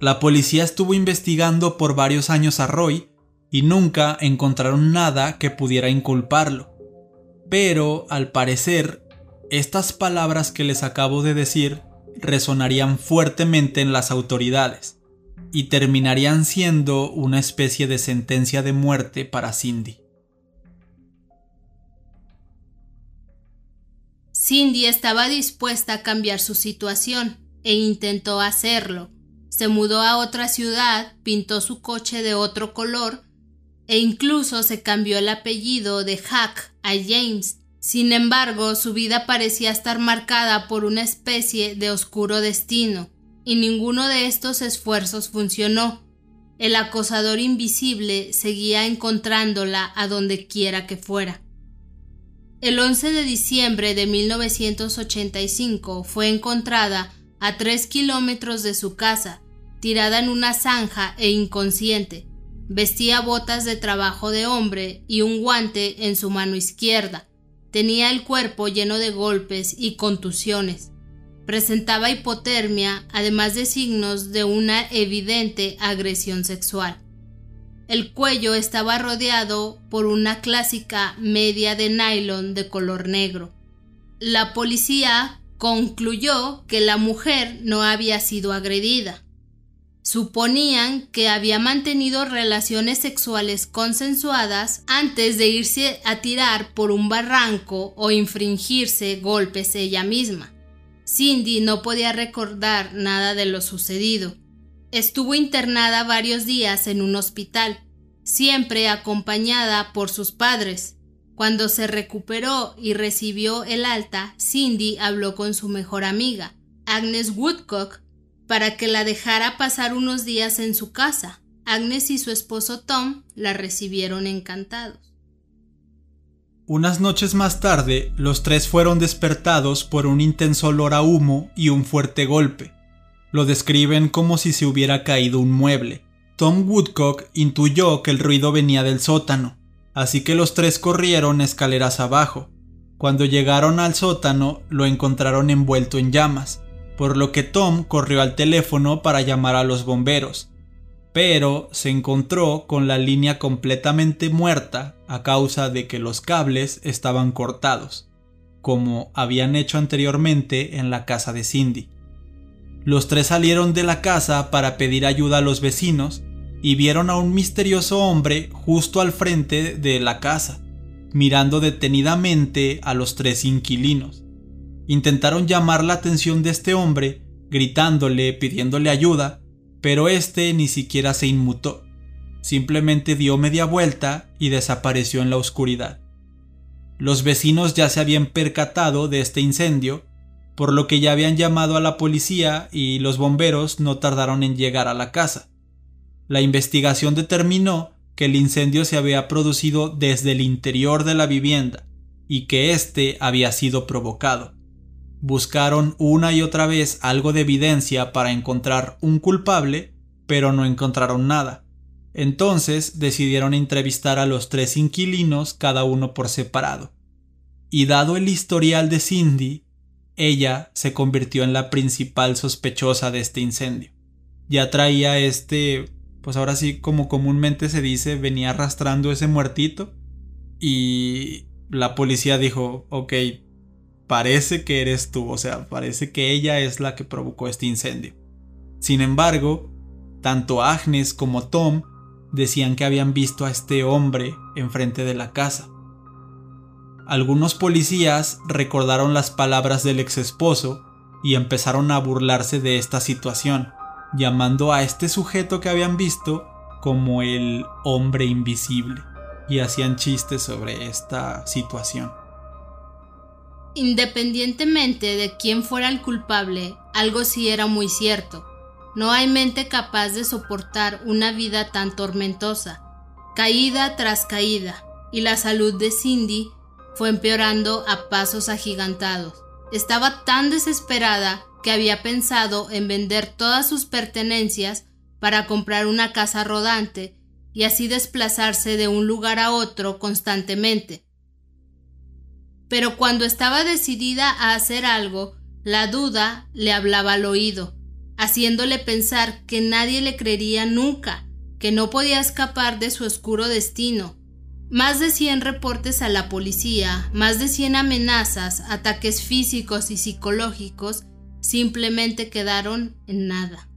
La policía estuvo investigando por varios años a Roy y nunca encontraron nada que pudiera inculparlo. Pero, al parecer, estas palabras que les acabo de decir resonarían fuertemente en las autoridades y terminarían siendo una especie de sentencia de muerte para Cindy. Cindy estaba dispuesta a cambiar su situación e intentó hacerlo. Se mudó a otra ciudad, pintó su coche de otro color e incluso se cambió el apellido de Hack a James sin embargo, su vida parecía estar marcada por una especie de oscuro destino, y ninguno de estos esfuerzos funcionó. El acosador invisible seguía encontrándola a donde quiera que fuera. El 11 de diciembre de 1985 fue encontrada a tres kilómetros de su casa, tirada en una zanja e inconsciente. Vestía botas de trabajo de hombre y un guante en su mano izquierda. Tenía el cuerpo lleno de golpes y contusiones. Presentaba hipotermia, además de signos de una evidente agresión sexual. El cuello estaba rodeado por una clásica media de nylon de color negro. La policía concluyó que la mujer no había sido agredida. Suponían que había mantenido relaciones sexuales consensuadas antes de irse a tirar por un barranco o infringirse golpes ella misma. Cindy no podía recordar nada de lo sucedido. Estuvo internada varios días en un hospital, siempre acompañada por sus padres. Cuando se recuperó y recibió el alta, Cindy habló con su mejor amiga, Agnes Woodcock, para que la dejara pasar unos días en su casa. Agnes y su esposo Tom la recibieron encantados. Unas noches más tarde, los tres fueron despertados por un intenso olor a humo y un fuerte golpe. Lo describen como si se hubiera caído un mueble. Tom Woodcock intuyó que el ruido venía del sótano, así que los tres corrieron escaleras abajo. Cuando llegaron al sótano, lo encontraron envuelto en llamas por lo que Tom corrió al teléfono para llamar a los bomberos, pero se encontró con la línea completamente muerta a causa de que los cables estaban cortados, como habían hecho anteriormente en la casa de Cindy. Los tres salieron de la casa para pedir ayuda a los vecinos y vieron a un misterioso hombre justo al frente de la casa, mirando detenidamente a los tres inquilinos. Intentaron llamar la atención de este hombre, gritándole, pidiéndole ayuda, pero este ni siquiera se inmutó. Simplemente dio media vuelta y desapareció en la oscuridad. Los vecinos ya se habían percatado de este incendio, por lo que ya habían llamado a la policía y los bomberos no tardaron en llegar a la casa. La investigación determinó que el incendio se había producido desde el interior de la vivienda y que éste había sido provocado. Buscaron una y otra vez algo de evidencia para encontrar un culpable, pero no encontraron nada. Entonces decidieron entrevistar a los tres inquilinos cada uno por separado. Y dado el historial de Cindy, ella se convirtió en la principal sospechosa de este incendio. Ya traía este, pues ahora sí como comúnmente se dice, venía arrastrando ese muertito y la policía dijo, ok, parece que eres tú, o sea, parece que ella es la que provocó este incendio. Sin embargo, tanto Agnes como Tom decían que habían visto a este hombre enfrente de la casa. Algunos policías recordaron las palabras del ex esposo y empezaron a burlarse de esta situación, llamando a este sujeto que habían visto como el hombre invisible, y hacían chistes sobre esta situación. Independientemente de quién fuera el culpable, algo sí era muy cierto. No hay mente capaz de soportar una vida tan tormentosa, caída tras caída, y la salud de Cindy fue empeorando a pasos agigantados. Estaba tan desesperada que había pensado en vender todas sus pertenencias para comprar una casa rodante y así desplazarse de un lugar a otro constantemente. Pero cuando estaba decidida a hacer algo, la duda le hablaba al oído haciéndole pensar que nadie le creería nunca, que no podía escapar de su oscuro destino. Más de 100 reportes a la policía, más de 100 amenazas, ataques físicos y psicológicos simplemente quedaron en nada.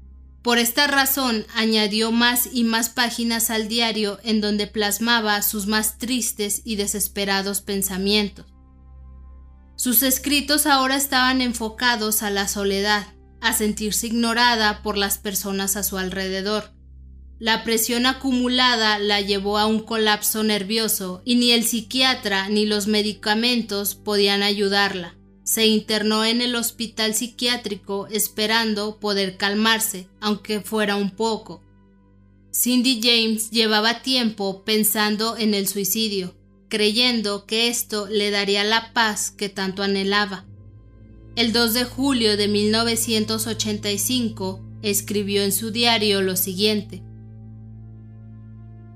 Por esta razón añadió más y más páginas al diario en donde plasmaba sus más tristes y desesperados pensamientos. Sus escritos ahora estaban enfocados a la soledad, a sentirse ignorada por las personas a su alrededor. La presión acumulada la llevó a un colapso nervioso y ni el psiquiatra ni los medicamentos podían ayudarla. Se internó en el hospital psiquiátrico esperando poder calmarse, aunque fuera un poco. Cindy James llevaba tiempo pensando en el suicidio, creyendo que esto le daría la paz que tanto anhelaba. El 2 de julio de 1985 escribió en su diario lo siguiente.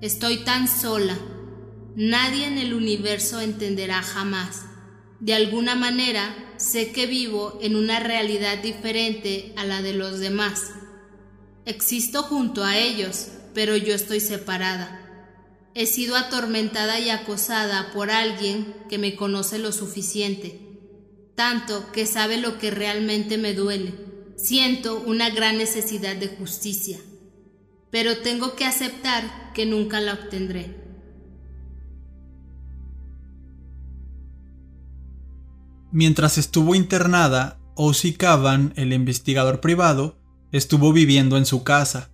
Estoy tan sola. Nadie en el universo entenderá jamás. De alguna manera sé que vivo en una realidad diferente a la de los demás. Existo junto a ellos, pero yo estoy separada. He sido atormentada y acosada por alguien que me conoce lo suficiente tanto que sabe lo que realmente me duele. Siento una gran necesidad de justicia, pero tengo que aceptar que nunca la obtendré. Mientras estuvo internada, O.C. Cavan, el investigador privado, estuvo viviendo en su casa,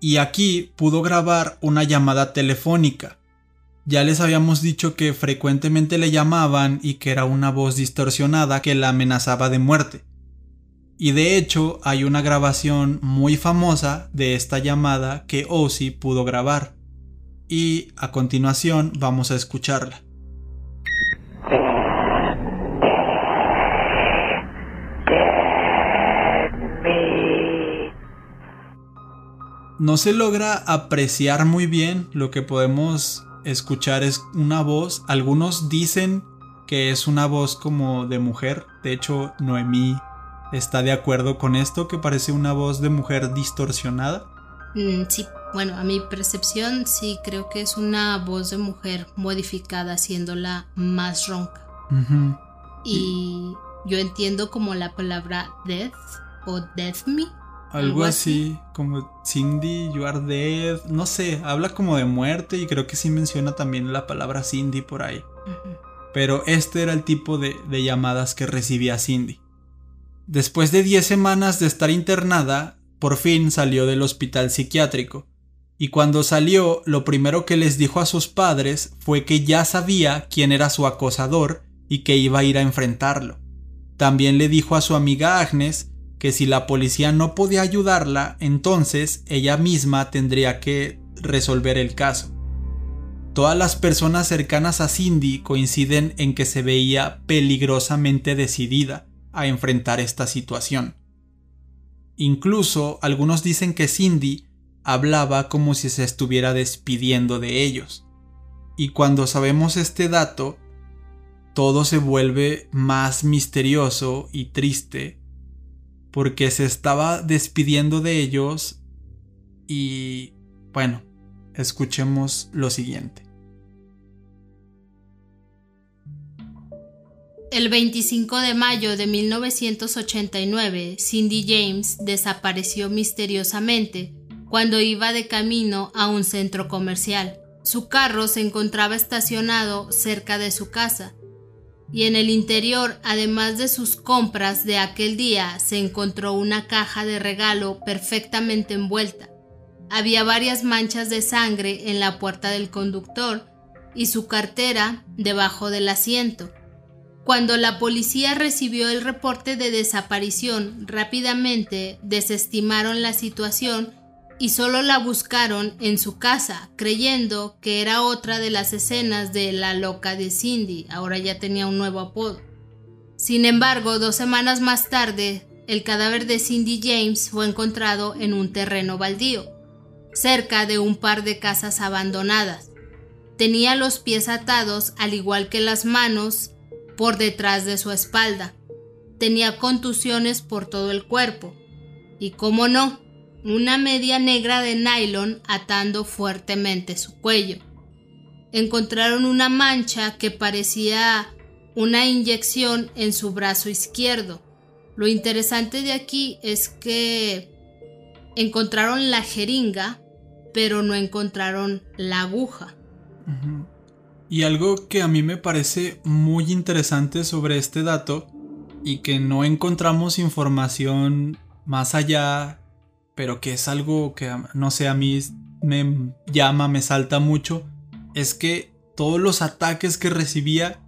y aquí pudo grabar una llamada telefónica ya les habíamos dicho que frecuentemente le llamaban y que era una voz distorsionada que la amenazaba de muerte. Y de hecho hay una grabación muy famosa de esta llamada que Ozzy pudo grabar. Y a continuación vamos a escucharla. No se logra apreciar muy bien lo que podemos escuchar es una voz. Algunos dicen que es una voz como de mujer. De hecho, Noemí está de acuerdo con esto, que parece una voz de mujer distorsionada. Mm, sí, bueno, a mi percepción sí creo que es una voz de mujer modificada, haciéndola más ronca. y, yo entiendo como la palabra death o death me algo así, como Cindy, you are dead. No sé, habla como de muerte y creo que sí menciona también la palabra Cindy por ahí. Pero este era el tipo de, de llamadas que recibía Cindy. Después de 10 semanas de estar internada, por fin salió del hospital psiquiátrico. Y cuando salió, lo primero que les dijo a sus padres fue que ya sabía quién era su acosador y que iba a ir a enfrentarlo. También le dijo a su amiga Agnes que si la policía no podía ayudarla, entonces ella misma tendría que resolver el caso. Todas las personas cercanas a Cindy coinciden en que se veía peligrosamente decidida a enfrentar esta situación. Incluso algunos dicen que Cindy hablaba como si se estuviera despidiendo de ellos. Y cuando sabemos este dato, todo se vuelve más misterioso y triste porque se estaba despidiendo de ellos y bueno, escuchemos lo siguiente. El 25 de mayo de 1989, Cindy James desapareció misteriosamente cuando iba de camino a un centro comercial. Su carro se encontraba estacionado cerca de su casa y en el interior, además de sus compras de aquel día, se encontró una caja de regalo perfectamente envuelta. Había varias manchas de sangre en la puerta del conductor y su cartera debajo del asiento. Cuando la policía recibió el reporte de desaparición, rápidamente desestimaron la situación y solo la buscaron en su casa, creyendo que era otra de las escenas de La loca de Cindy, ahora ya tenía un nuevo apodo. Sin embargo, dos semanas más tarde, el cadáver de Cindy James fue encontrado en un terreno baldío, cerca de un par de casas abandonadas. Tenía los pies atados, al igual que las manos, por detrás de su espalda. Tenía contusiones por todo el cuerpo. Y cómo no, una media negra de nylon atando fuertemente su cuello. Encontraron una mancha que parecía una inyección en su brazo izquierdo. Lo interesante de aquí es que encontraron la jeringa, pero no encontraron la aguja. Y algo que a mí me parece muy interesante sobre este dato y que no encontramos información más allá pero que es algo que, no sé, a mí me llama, me salta mucho, es que todos los ataques que recibía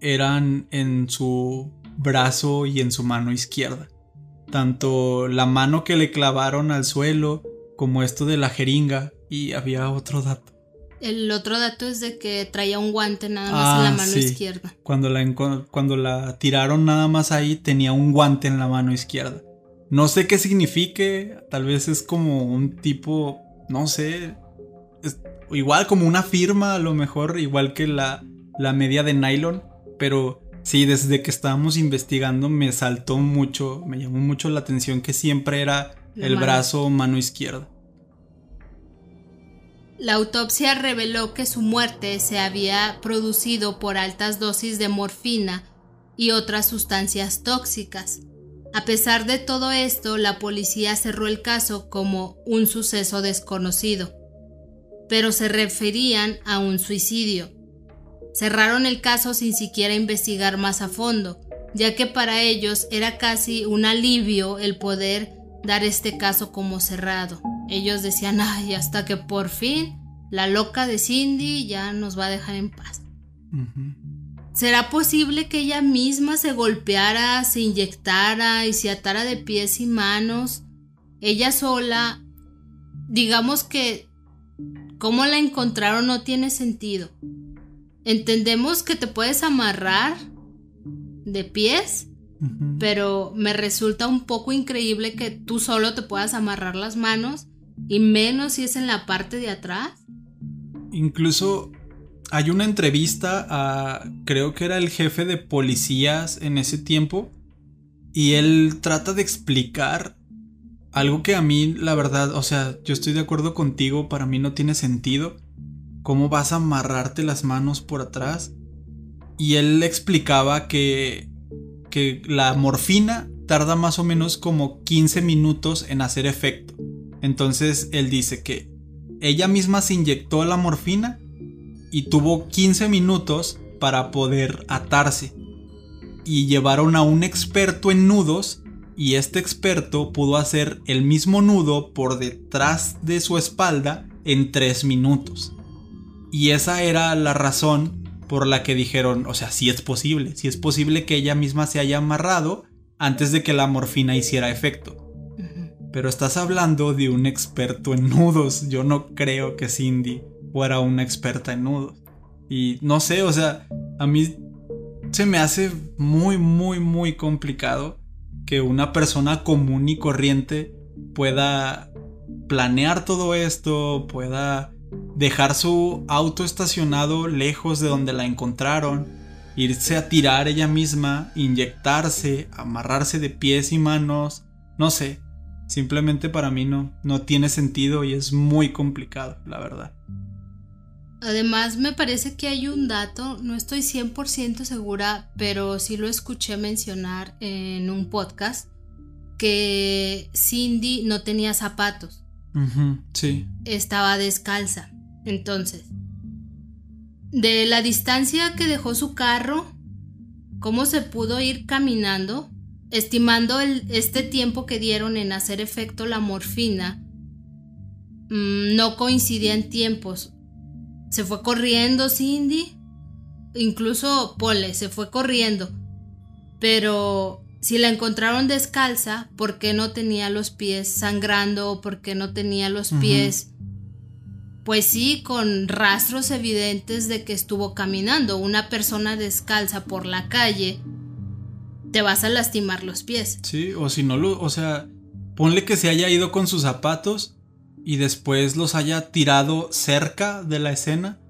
eran en su brazo y en su mano izquierda. Tanto la mano que le clavaron al suelo como esto de la jeringa y había otro dato. El otro dato es de que traía un guante nada más en la ah, mano izquierda. Cuando la, cuando la tiraron nada más ahí tenía un guante en la mano izquierda. No sé qué signifique, tal vez es como un tipo, no sé, igual como una firma a lo mejor, igual que la, la media de nylon, pero sí, desde que estábamos investigando me saltó mucho, me llamó mucho la atención que siempre era el brazo mano izquierda. La autopsia reveló que su muerte se había producido por altas dosis de morfina y otras sustancias tóxicas. A pesar de todo esto, la policía cerró el caso como un suceso desconocido, pero se referían a un suicidio. Cerraron el caso sin siquiera investigar más a fondo, ya que para ellos era casi un alivio el poder dar este caso como cerrado. Ellos decían, ay, hasta que por fin la loca de Cindy ya nos va a dejar en paz. ¿Será posible que ella misma se golpeara, se inyectara y se atara de pies y manos? Ella sola, digamos que cómo la encontraron no tiene sentido. Entendemos que te puedes amarrar de pies, pero me resulta un poco increíble que tú solo te puedas amarrar las manos y menos si es en la parte de atrás. Incluso hay una entrevista a, creo que era el jefe de policías en ese tiempo, y él trata de explicar algo que a mí, la verdad, o sea, yo estoy de acuerdo contigo, para mí no tiene sentido. ¿Cómo vas a amarrarte las manos por atrás? Y él explicaba que, que la morfina tarda más o menos como 15 minutos en hacer efecto. Entonces él dice que ella misma se inyectó la morfina y tuvo 15 minutos para poder atarse. Y llevaron a un experto en nudos y este experto pudo hacer el mismo nudo por detrás de su espalda en 3 minutos. Y esa era la razón por la que dijeron, o sea, si es posible, si es posible que ella misma se haya amarrado antes de que la morfina hiciera efecto. Pero estás hablando de un experto en nudos, yo no creo que Cindy fuera una experta en nudos. Y no sé, o sea, a mí se me hace muy, muy, muy complicado que una persona común y corriente pueda planear todo esto, pueda dejar su auto estacionado lejos de donde la encontraron, irse a tirar ella misma, inyectarse, amarrarse de pies y manos, no sé, simplemente para mí no, no tiene sentido y es muy complicado, la verdad. Además, me parece que hay un dato, no estoy 100% segura, pero sí lo escuché mencionar en un podcast, que Cindy no tenía zapatos. sí. Estaba descalza. Entonces, de la distancia que dejó su carro, cómo se pudo ir caminando, estimando el, este tiempo que dieron en hacer efecto la morfina, mm, no coincidía en tiempos. Se fue corriendo Cindy, incluso Pole se fue corriendo, pero si la encontraron descalza, ¿por qué no tenía los pies sangrando o por qué no tenía los pies? Pues sí, con rastros evidentes de que estuvo caminando. Una persona descalza por la calle, te vas a lastimar los pies. Sí, o si no lo, o sea, ponle que se haya ido con sus zapatos y después los haya tirado cerca de la escena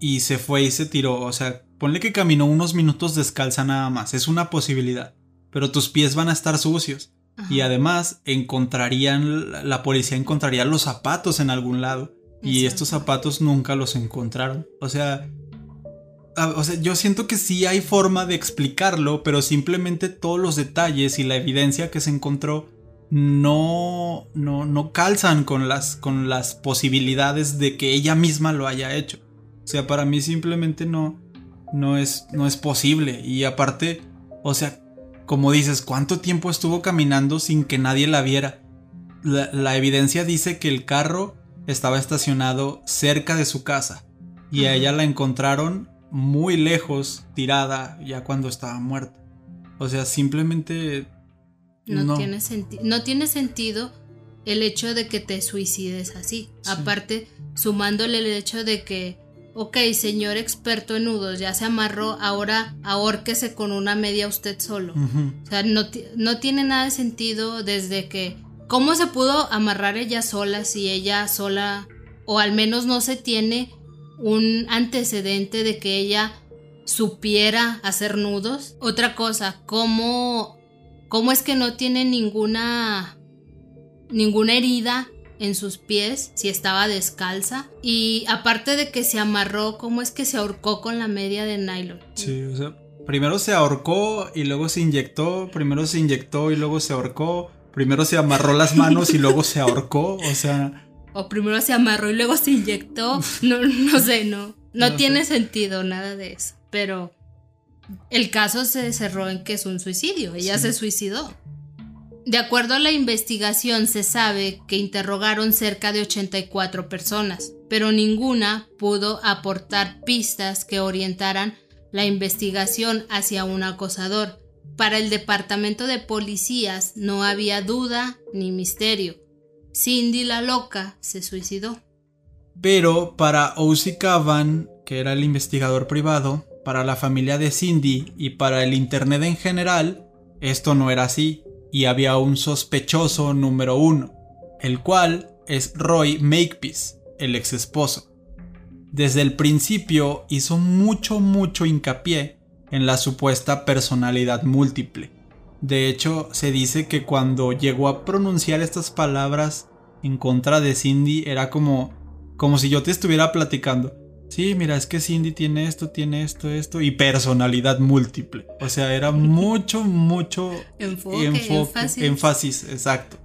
y se fue y se tiró, o sea, ponle que caminó unos minutos descalza nada más, es una posibilidad pero tus pies van a estar sucios. Y además encontrarían, la policía encontraría los zapatos en algún lado. Y estos zapatos nunca los encontraron. O sea, o sea, yo siento que sí hay forma de explicarlo, pero simplemente todos los detalles y la evidencia que se encontró no, no, no calzan con las, con las posibilidades de que ella misma lo haya hecho. O sea, para mí simplemente no, no, es, no es posible. Y aparte, o sea, como dices, ¿cuánto tiempo estuvo caminando sin que nadie la viera? La, evidencia dice que el carro estaba estacionado cerca de su casa y a ella la encontraron muy lejos, tirada, ya cuando estaba muerta. O sea, simplemente... No, Tiene, no tiene sentido el hecho de que te suicides así. Aparte, sumándole el hecho de que Ok, señor experto en nudos, ya se amarró, ahora ahórquese con una media usted solo. O sea, no, no tiene nada de sentido desde que... ¿Cómo se pudo amarrar ella sola si ella sola, o al menos no se tiene un antecedente de que ella supiera hacer nudos? Otra cosa, ¿cómo, cómo es que no tiene ninguna, ninguna herida en sus pies si estaba descalza. Y aparte de que se amarró, ¿cómo es que se ahorcó con la media de nylon? Sí, o sea, primero se ahorcó y luego se inyectó, primero se inyectó y luego se ahorcó, primero se amarró las manos y luego se ahorcó, o sea... O primero se amarró y luego se inyectó, [LAUGHS] no, no sé, no, no, tiene sentido nada de eso, pero el caso se cerró en que es un suicidio, ella se suicidó. De acuerdo a la investigación, se sabe que interrogaron cerca de 84 personas, pero ninguna pudo aportar pistas que orientaran la investigación hacia un acosador. Para el departamento de policías no había duda ni misterio. Cindy la loca se suicidó. Pero para O.C. Cavan, que era el investigador privado, para la familia de Cindy y para el Internet en general, esto no era así y había un sospechoso número uno, el cual es Roy Makepeace, el ex esposo. Desde el principio hizo mucho mucho hincapié en la supuesta personalidad múltiple. De hecho, se dice que cuando llegó a pronunciar estas palabras en contra de Cindy era como como si yo te estuviera platicando. Sí, mira, es que Cindy tiene esto, tiene esto, esto y personalidad múltiple. O sea, era mucho, mucho [LAUGHS] enfoque, énfasis. énfasis, exacto.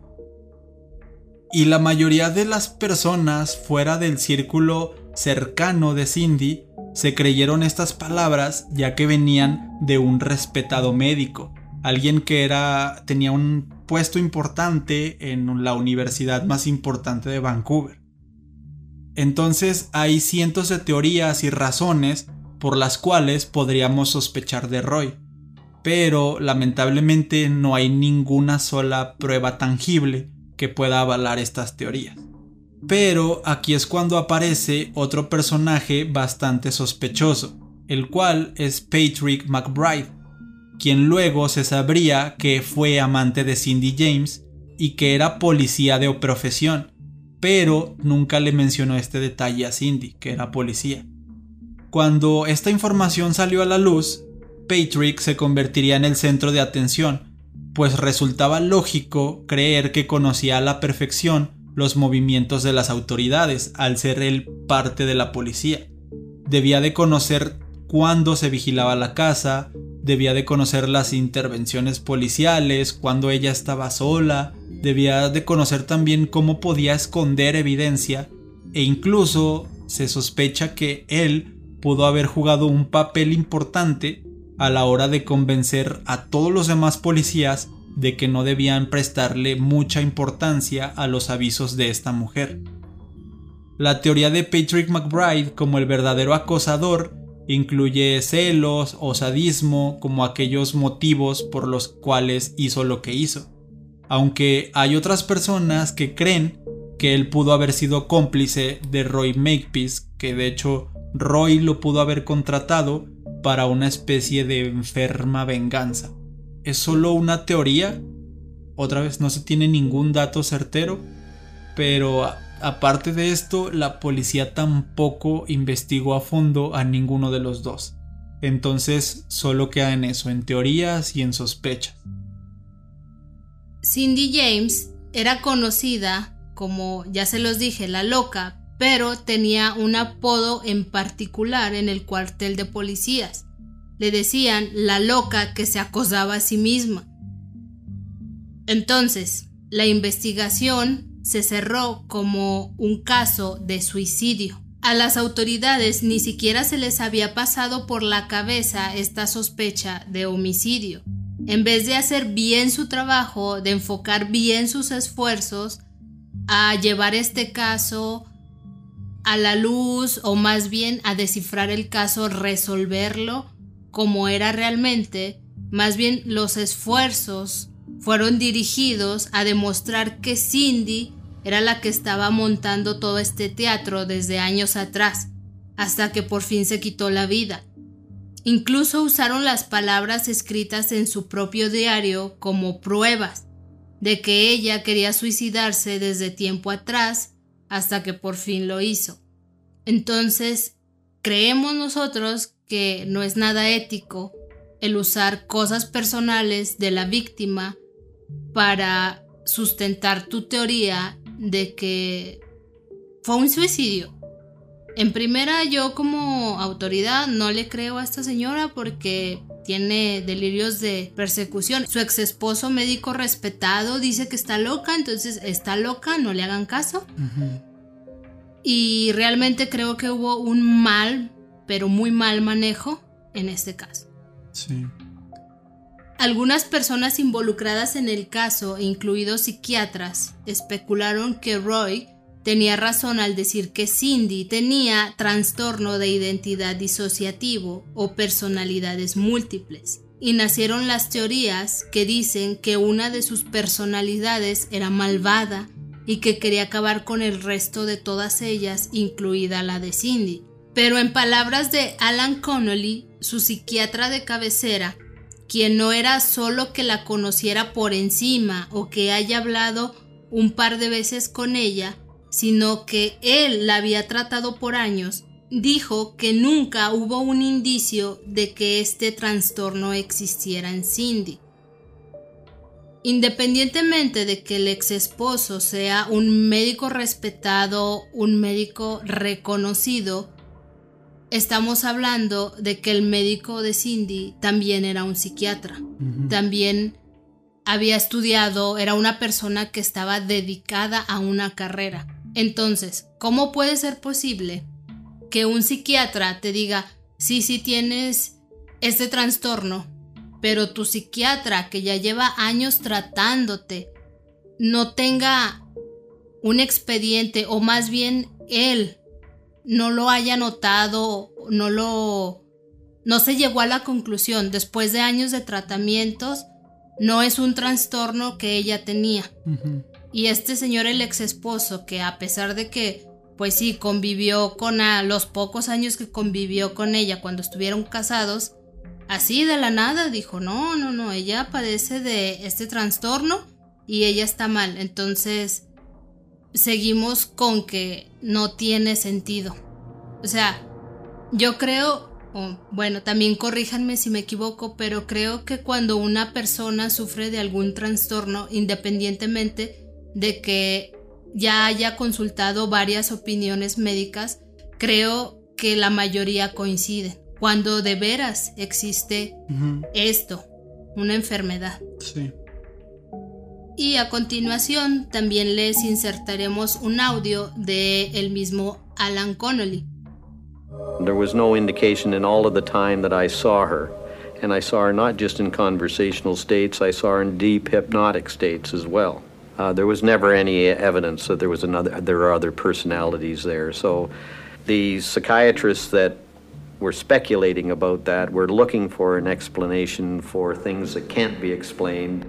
Y la mayoría de las personas fuera del círculo cercano de Cindy se creyeron estas palabras ya que venían de un respetado médico, alguien que era tenía un puesto importante en la universidad más importante de Vancouver. Entonces hay cientos de teorías y razones por las cuales podríamos sospechar de Roy, pero lamentablemente no hay ninguna sola prueba tangible que pueda avalar estas teorías. Pero aquí es cuando aparece otro personaje bastante sospechoso, el cual es Patrick McBride, quien luego se sabría que fue amante de Cindy James y que era policía de profesión, pero nunca le mencionó este detalle a Cindy, que era policía. Cuando esta información salió a la luz, Patrick se convertiría en el centro de atención, pues resultaba lógico creer que conocía a la perfección los movimientos de las autoridades, al ser él parte de la policía. Debía de conocer cuándo se vigilaba la casa, debía de conocer las intervenciones policiales, cuando ella estaba sola, debía de conocer también cómo podía esconder evidencia e incluso se sospecha que él pudo haber jugado un papel importante a la hora de convencer a todos los demás policías de que no debían prestarle mucha importancia a los avisos de esta mujer. La teoría de Patrick McBride como el verdadero acosador incluye celos o sadismo como aquellos motivos por los cuales hizo lo que hizo. Aunque hay otras personas que creen que él pudo haber sido cómplice de Roy Makepeace, que de hecho Roy lo pudo haber contratado para una especie de enferma venganza. Es solo una teoría, otra vez no se tiene ningún dato certero, pero aparte de esto, la policía tampoco investigó a fondo a ninguno de los dos. Entonces solo queda en eso, en teorías y en sospechas. Cindy James era conocida como, ya se los dije, la loca, pero tenía un apodo en particular en el cuartel de policías. Le decían la loca que se acosaba a sí misma. Entonces, la investigación se cerró como un caso de suicidio. A las autoridades ni siquiera se les había pasado por la cabeza esta sospecha de homicidio. En vez de hacer bien su trabajo, de enfocar bien sus esfuerzos a llevar este caso a la luz o más bien a descifrar el caso, resolverlo como era realmente, más bien los esfuerzos fueron dirigidos a demostrar que Cindy era la que estaba montando todo este teatro desde años atrás, hasta que por fin se quitó la vida. Incluso usaron las palabras escritas en su propio diario como pruebas de que ella quería suicidarse desde tiempo atrás hasta que por fin lo hizo. Entonces, creemos nosotros que no es nada ético el usar cosas personales de la víctima para sustentar tu teoría de que fue un suicidio. En primera, yo como autoridad no le creo a esta señora porque tiene delirios de persecución. Su ex esposo médico respetado dice que está loca, entonces está loca, no le hagan caso. Y realmente creo que hubo un mal, pero muy mal manejo en este caso. Sí. Algunas personas involucradas en el caso, incluidos psiquiatras, especularon que Roy tenía razón al decir que Cindy tenía trastorno de identidad disociativo o personalidades múltiples. Y nacieron las teorías que dicen que una de sus personalidades era malvada y que quería acabar con el resto de todas ellas, incluida la de Cindy. Pero en palabras de Alan Connolly, su psiquiatra de cabecera, quien no era solo que la conociera por encima o que haya hablado un par de veces con ella, sino que él la había tratado por años, dijo que nunca hubo un indicio de que este trastorno existiera en Cindy. Independientemente de que el ex esposo sea un médico respetado, un médico reconocido, estamos hablando de que el médico de Cindy también era un psiquiatra. También había estudiado, era una persona que estaba dedicada a una carrera. Entonces, ¿cómo puede ser posible que un psiquiatra te diga, sí, sí tienes este trastorno, pero tu psiquiatra que ya lleva años tratándote no tenga un expediente o más bien él no lo haya notado, no lo no se llegó a la conclusión después de años de tratamientos no es un trastorno que ella tenía. Y este señor el ex esposo que a pesar de que pues sí convivió con a los pocos años que convivió con ella cuando estuvieron casados, así de la nada dijo, "No, no, no, ella padece de este trastorno y ella está mal." Entonces, seguimos con que no tiene sentido. O sea, yo creo, bueno, también corríjanme si me equivoco, pero creo que cuando una persona sufre de algún trastorno, independientemente de que ya haya consultado varias opiniones médicas, creo que la mayoría coinciden. Cuando de veras existe esto, una enfermedad. Sí. Y a continuación también les insertaremos un audio de el mismo Alan Connolly. There was no indication in all of the time that I saw her. And I saw her not just in conversational states, I saw her in deep hypnotic states as well. Uh, there was never any evidence that there was another, there are other personalities there. So the psychiatrists that were speculating about that were looking for an explanation for things that can't be explained.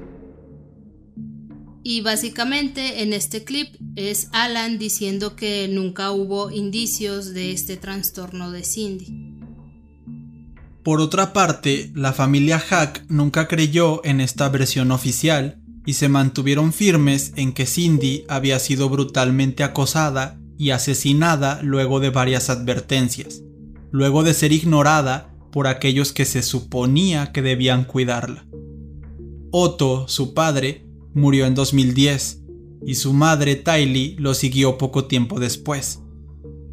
Y básicamente en este clip es Alan diciendo que nunca hubo indicios de este trastorno de Cindy. Por otra parte, la familia Hack nunca creyó en esta versión oficial y se mantuvieron firmes en que Cindy había sido brutalmente acosada y asesinada luego de varias advertencias, luego de ser ignorada por aquellos que se suponía que debían cuidarla. Otto, su padre, murió en 2010 y su madre Tylee lo siguió poco tiempo después.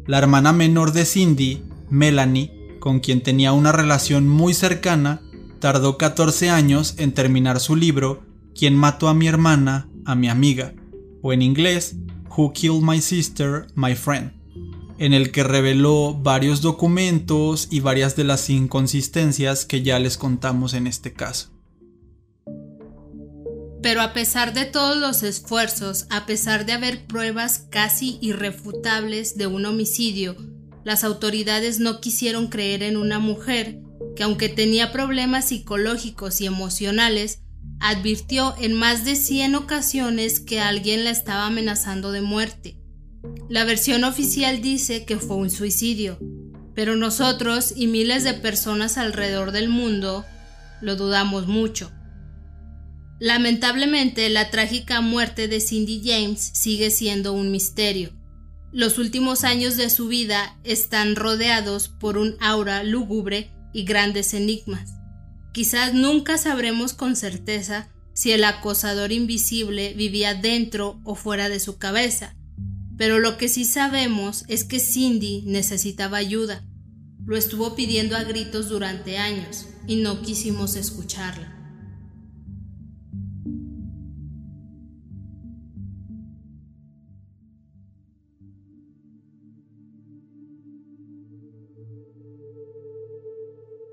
La hermana menor de Cindy, Melanie, con quien tenía una relación muy cercana, tardó 14 años en terminar su libro ¿Quién mató a mi hermana, a mi amiga? o en inglés Who Killed My Sister, My Friend, en el que reveló varios documentos y varias de las inconsistencias que ya les contamos en este caso. Pero a pesar de todos los esfuerzos, a pesar de haber pruebas casi irrefutables de un homicidio, las autoridades no quisieron creer en una mujer que aunque tenía problemas psicológicos y emocionales, advirtió en más de 100 ocasiones que alguien la estaba amenazando de muerte. La versión oficial dice que fue un suicidio, pero nosotros y miles de personas alrededor del mundo lo dudamos mucho. Lamentablemente, la trágica muerte de Cindy James sigue siendo un misterio. Los últimos años de su vida están rodeados por un aura lúgubre y grandes enigmas. Quizás nunca sabremos con certeza si el acosador invisible vivía dentro o fuera de su cabeza, pero lo que sí sabemos es que Cindy necesitaba ayuda. Lo estuvo pidiendo a gritos durante años y no quisimos escucharla.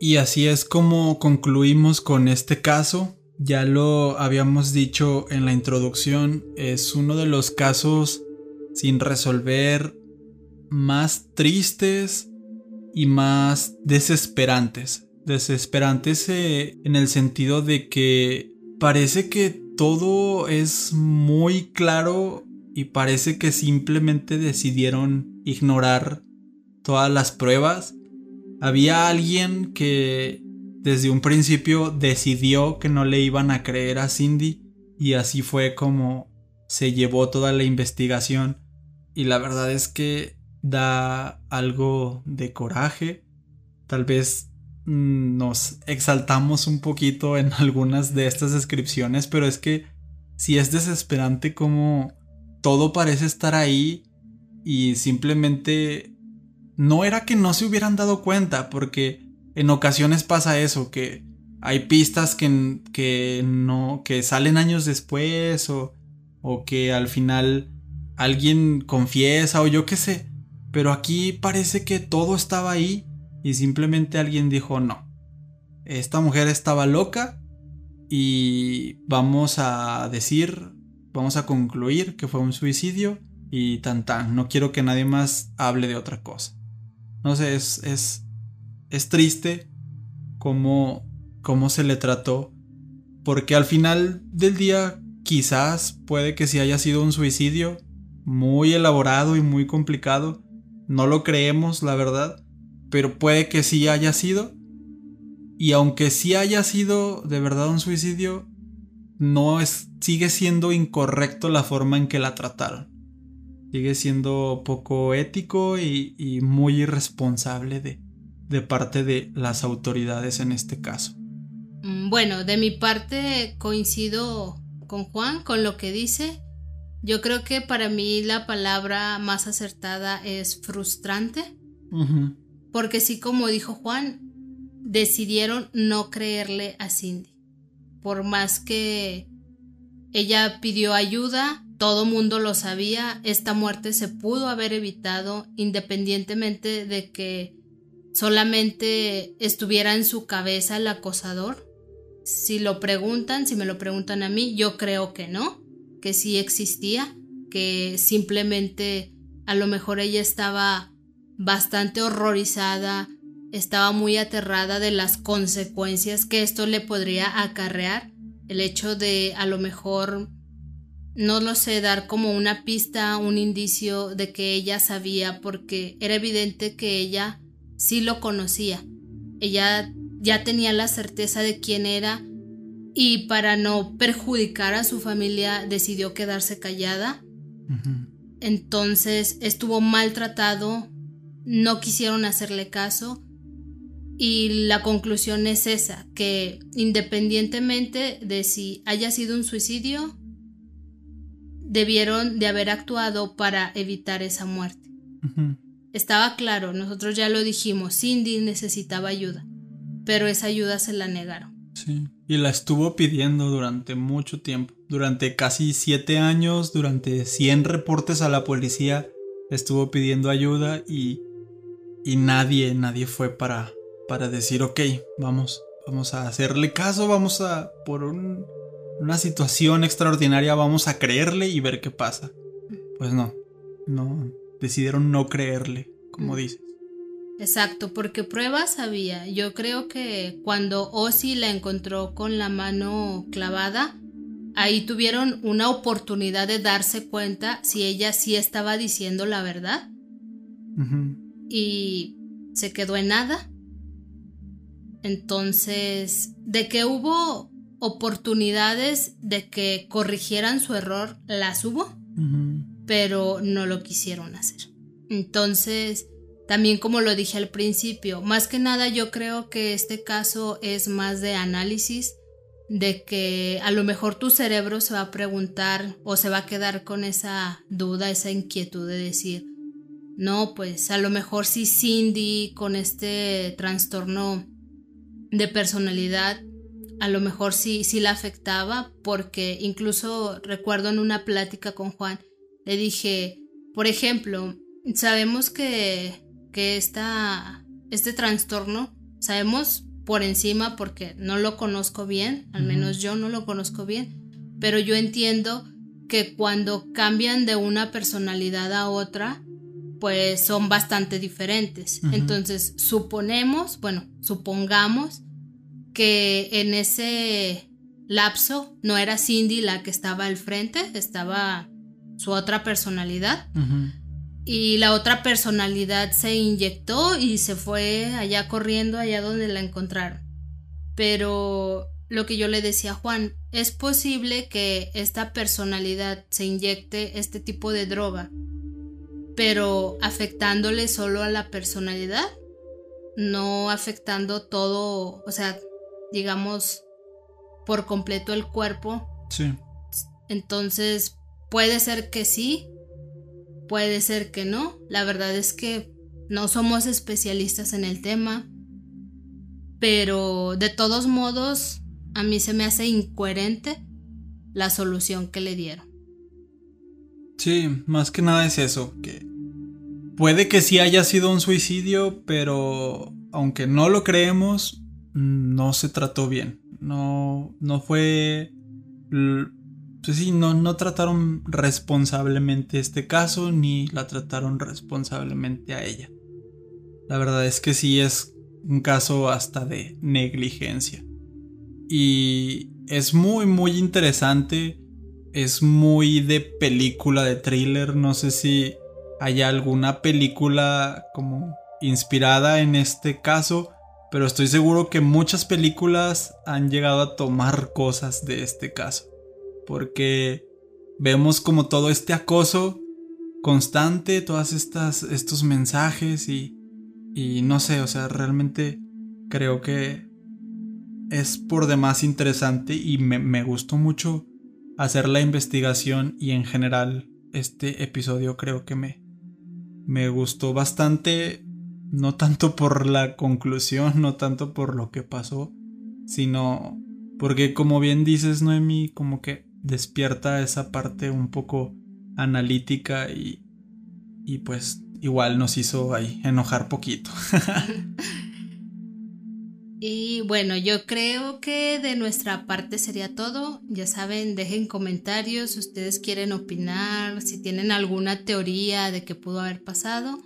Y así es como concluimos con este caso. Ya lo habíamos dicho en la introducción, es uno de los casos sin resolver más tristes y más desesperantes. Desesperantes eh, en el sentido de que parece que todo es muy claro y parece que simplemente decidieron ignorar todas las pruebas había alguien que desde un principio decidió que no le iban a creer a Cindy y así fue como se llevó toda la investigación y la verdad es que da algo de coraje. Tal vez mm, nos exaltamos un poquito en [LAUGHS] algunas de estas descripciones, pero es que si es desesperante como todo parece estar ahí y simplemente no era que no se hubieran dado cuenta, porque en ocasiones pasa eso, que hay pistas que, que no, que salen años después o, o que al final alguien confiesa o yo qué sé. Pero aquí parece que todo estaba ahí y simplemente alguien dijo no. Esta mujer estaba loca y vamos a decir, vamos a concluir que fue un suicidio y tan tan. No quiero que nadie más hable de otra cosa. No sé, es, es, es triste cómo, cómo se le trató. Porque al final del día quizás puede que sí haya sido un suicidio muy elaborado y muy complicado. No lo creemos, la verdad. Pero puede que sí haya sido. Y aunque sí haya sido de verdad un suicidio, no es, sigue siendo incorrecto la forma en que la trataron. Sigue siendo poco ético y, muy irresponsable de, de parte de las autoridades en este caso. Mm, bueno, de mi parte coincido con Juan, con lo que dice. Yo creo que para mí la palabra más acertada es frustrante. Porque sí, como dijo Juan, decidieron no creerle a Cindy. Por más que ella pidió ayuda, todo mundo lo sabía, esta muerte se pudo haber evitado independientemente de que solamente estuviera en su cabeza el acosador. Si lo preguntan, si me lo preguntan a mí, yo creo que no, que sí existía, que simplemente a lo mejor ella estaba bastante horrorizada, estaba muy aterrada de las consecuencias que esto le podría acarrear. El hecho de a lo mejor, no lo sé, dar como una pista, un indicio de que ella sabía, porque era evidente que ella sí lo conocía. Ella ya tenía la certeza de quién era y para no perjudicar a su familia decidió quedarse callada. Entonces estuvo maltratado, no quisieron hacerle caso y la conclusión es esa, que independientemente de si haya sido un suicidio, debieron de haber actuado para evitar esa muerte. Estaba claro, nosotros ya lo dijimos, Cindy necesitaba ayuda, pero esa ayuda se la negaron. Sí, y la estuvo pidiendo durante mucho tiempo, durante casi siete años, durante 100 reportes a la policía, estuvo pidiendo ayuda y, y nadie, nadie fue para, para decir, ok, vamos, vamos a hacerle caso, vamos a, por una situación extraordinaria, vamos a creerle y ver qué pasa. Pues no, no, decidieron no creerle, como dices. Exacto, porque pruebas había. Yo creo que cuando Ozzy la encontró con la mano clavada, ahí tuvieron una oportunidad de darse cuenta si ella sí estaba diciendo la verdad. Y se quedó en nada. Entonces, de que hubo oportunidades de que corrigieran su error, las hubo, pero no lo quisieron hacer. Entonces, también como lo dije al principio, más que nada yo creo que este caso es más de análisis, de que a lo mejor tu cerebro se va a preguntar o se va a quedar con esa duda, esa inquietud de decir, no, pues a lo mejor si Cindy con este trastorno de personalidad a lo mejor sí, sí la afectaba porque incluso recuerdo en una plática con Juan, le dije, por ejemplo, sabemos que, que esta, este trastorno, sabemos por encima porque no lo conozco bien, al menos yo no lo conozco bien, pero yo entiendo que cuando cambian de una personalidad a otra, pues son bastante diferentes. Entonces, suponemos, bueno, supongamos que en ese lapso no era Cindy la que estaba al frente, estaba su otra personalidad. Y la otra personalidad se inyectó y se fue allá corriendo, allá donde la encontraron. Pero lo que yo le decía a Juan, es posible que esta personalidad se inyecte este tipo de droga pero afectándole solo a la personalidad, no afectando todo, o sea, digamos, por completo el cuerpo. Sí. Entonces, puede ser que sí, puede ser que no. La verdad es que no somos especialistas en el tema, pero de todos modos, a mí se me hace incoherente la solución que le dieron. Sí, más que nada es eso, que puede que sí haya sido un suicidio, pero aunque no lo creemos, no se trató bien. No, no fue... Pues no, no trataron responsablemente este caso, ni la trataron responsablemente a ella. La verdad es que sí es un caso hasta de negligencia. Y es muy, muy interesante es muy de película, de thriller. No sé si hay alguna película como inspirada en este caso, pero estoy seguro que muchas películas han llegado a tomar cosas de este caso. Porque vemos como todo este acoso constante todas estas estos mensajes y y no sé, o sea, realmente creo que es por demás interesante y me, me gustó mucho hacer la investigación y en general este episodio creo que me, me gustó bastante, no tanto por la conclusión, no tanto por lo que pasó, sino porque como bien dices Noemi, como que despierta esa parte un poco analítica y, y pues igual nos hizo ahí enojar poquito. [LAUGHS] Y bueno, yo creo que de nuestra parte sería todo. Ya saben, dejen comentarios si ustedes quieren opinar, si tienen alguna teoría de qué pudo haber pasado.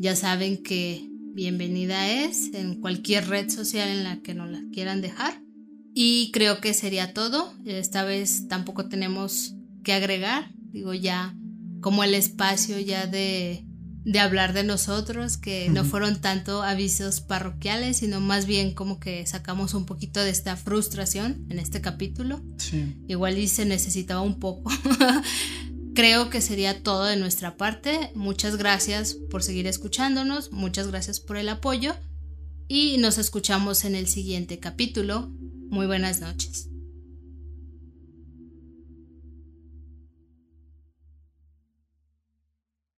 Ya saben que bienvenida es en cualquier red social en la que nos la quieran dejar. Y creo que sería todo. Esta vez tampoco tenemos que agregar. Digo, ya como el espacio ya de de hablar de nosotros, que no fueron tanto avisos parroquiales, sino más bien como que sacamos un poquito de esta frustración en este capítulo. Igual y se necesitaba un poco. [LAUGHS] Creo que sería todo de nuestra parte. Muchas gracias por seguir escuchándonos, muchas gracias por el apoyo y nos escuchamos en el siguiente capítulo. Muy buenas noches.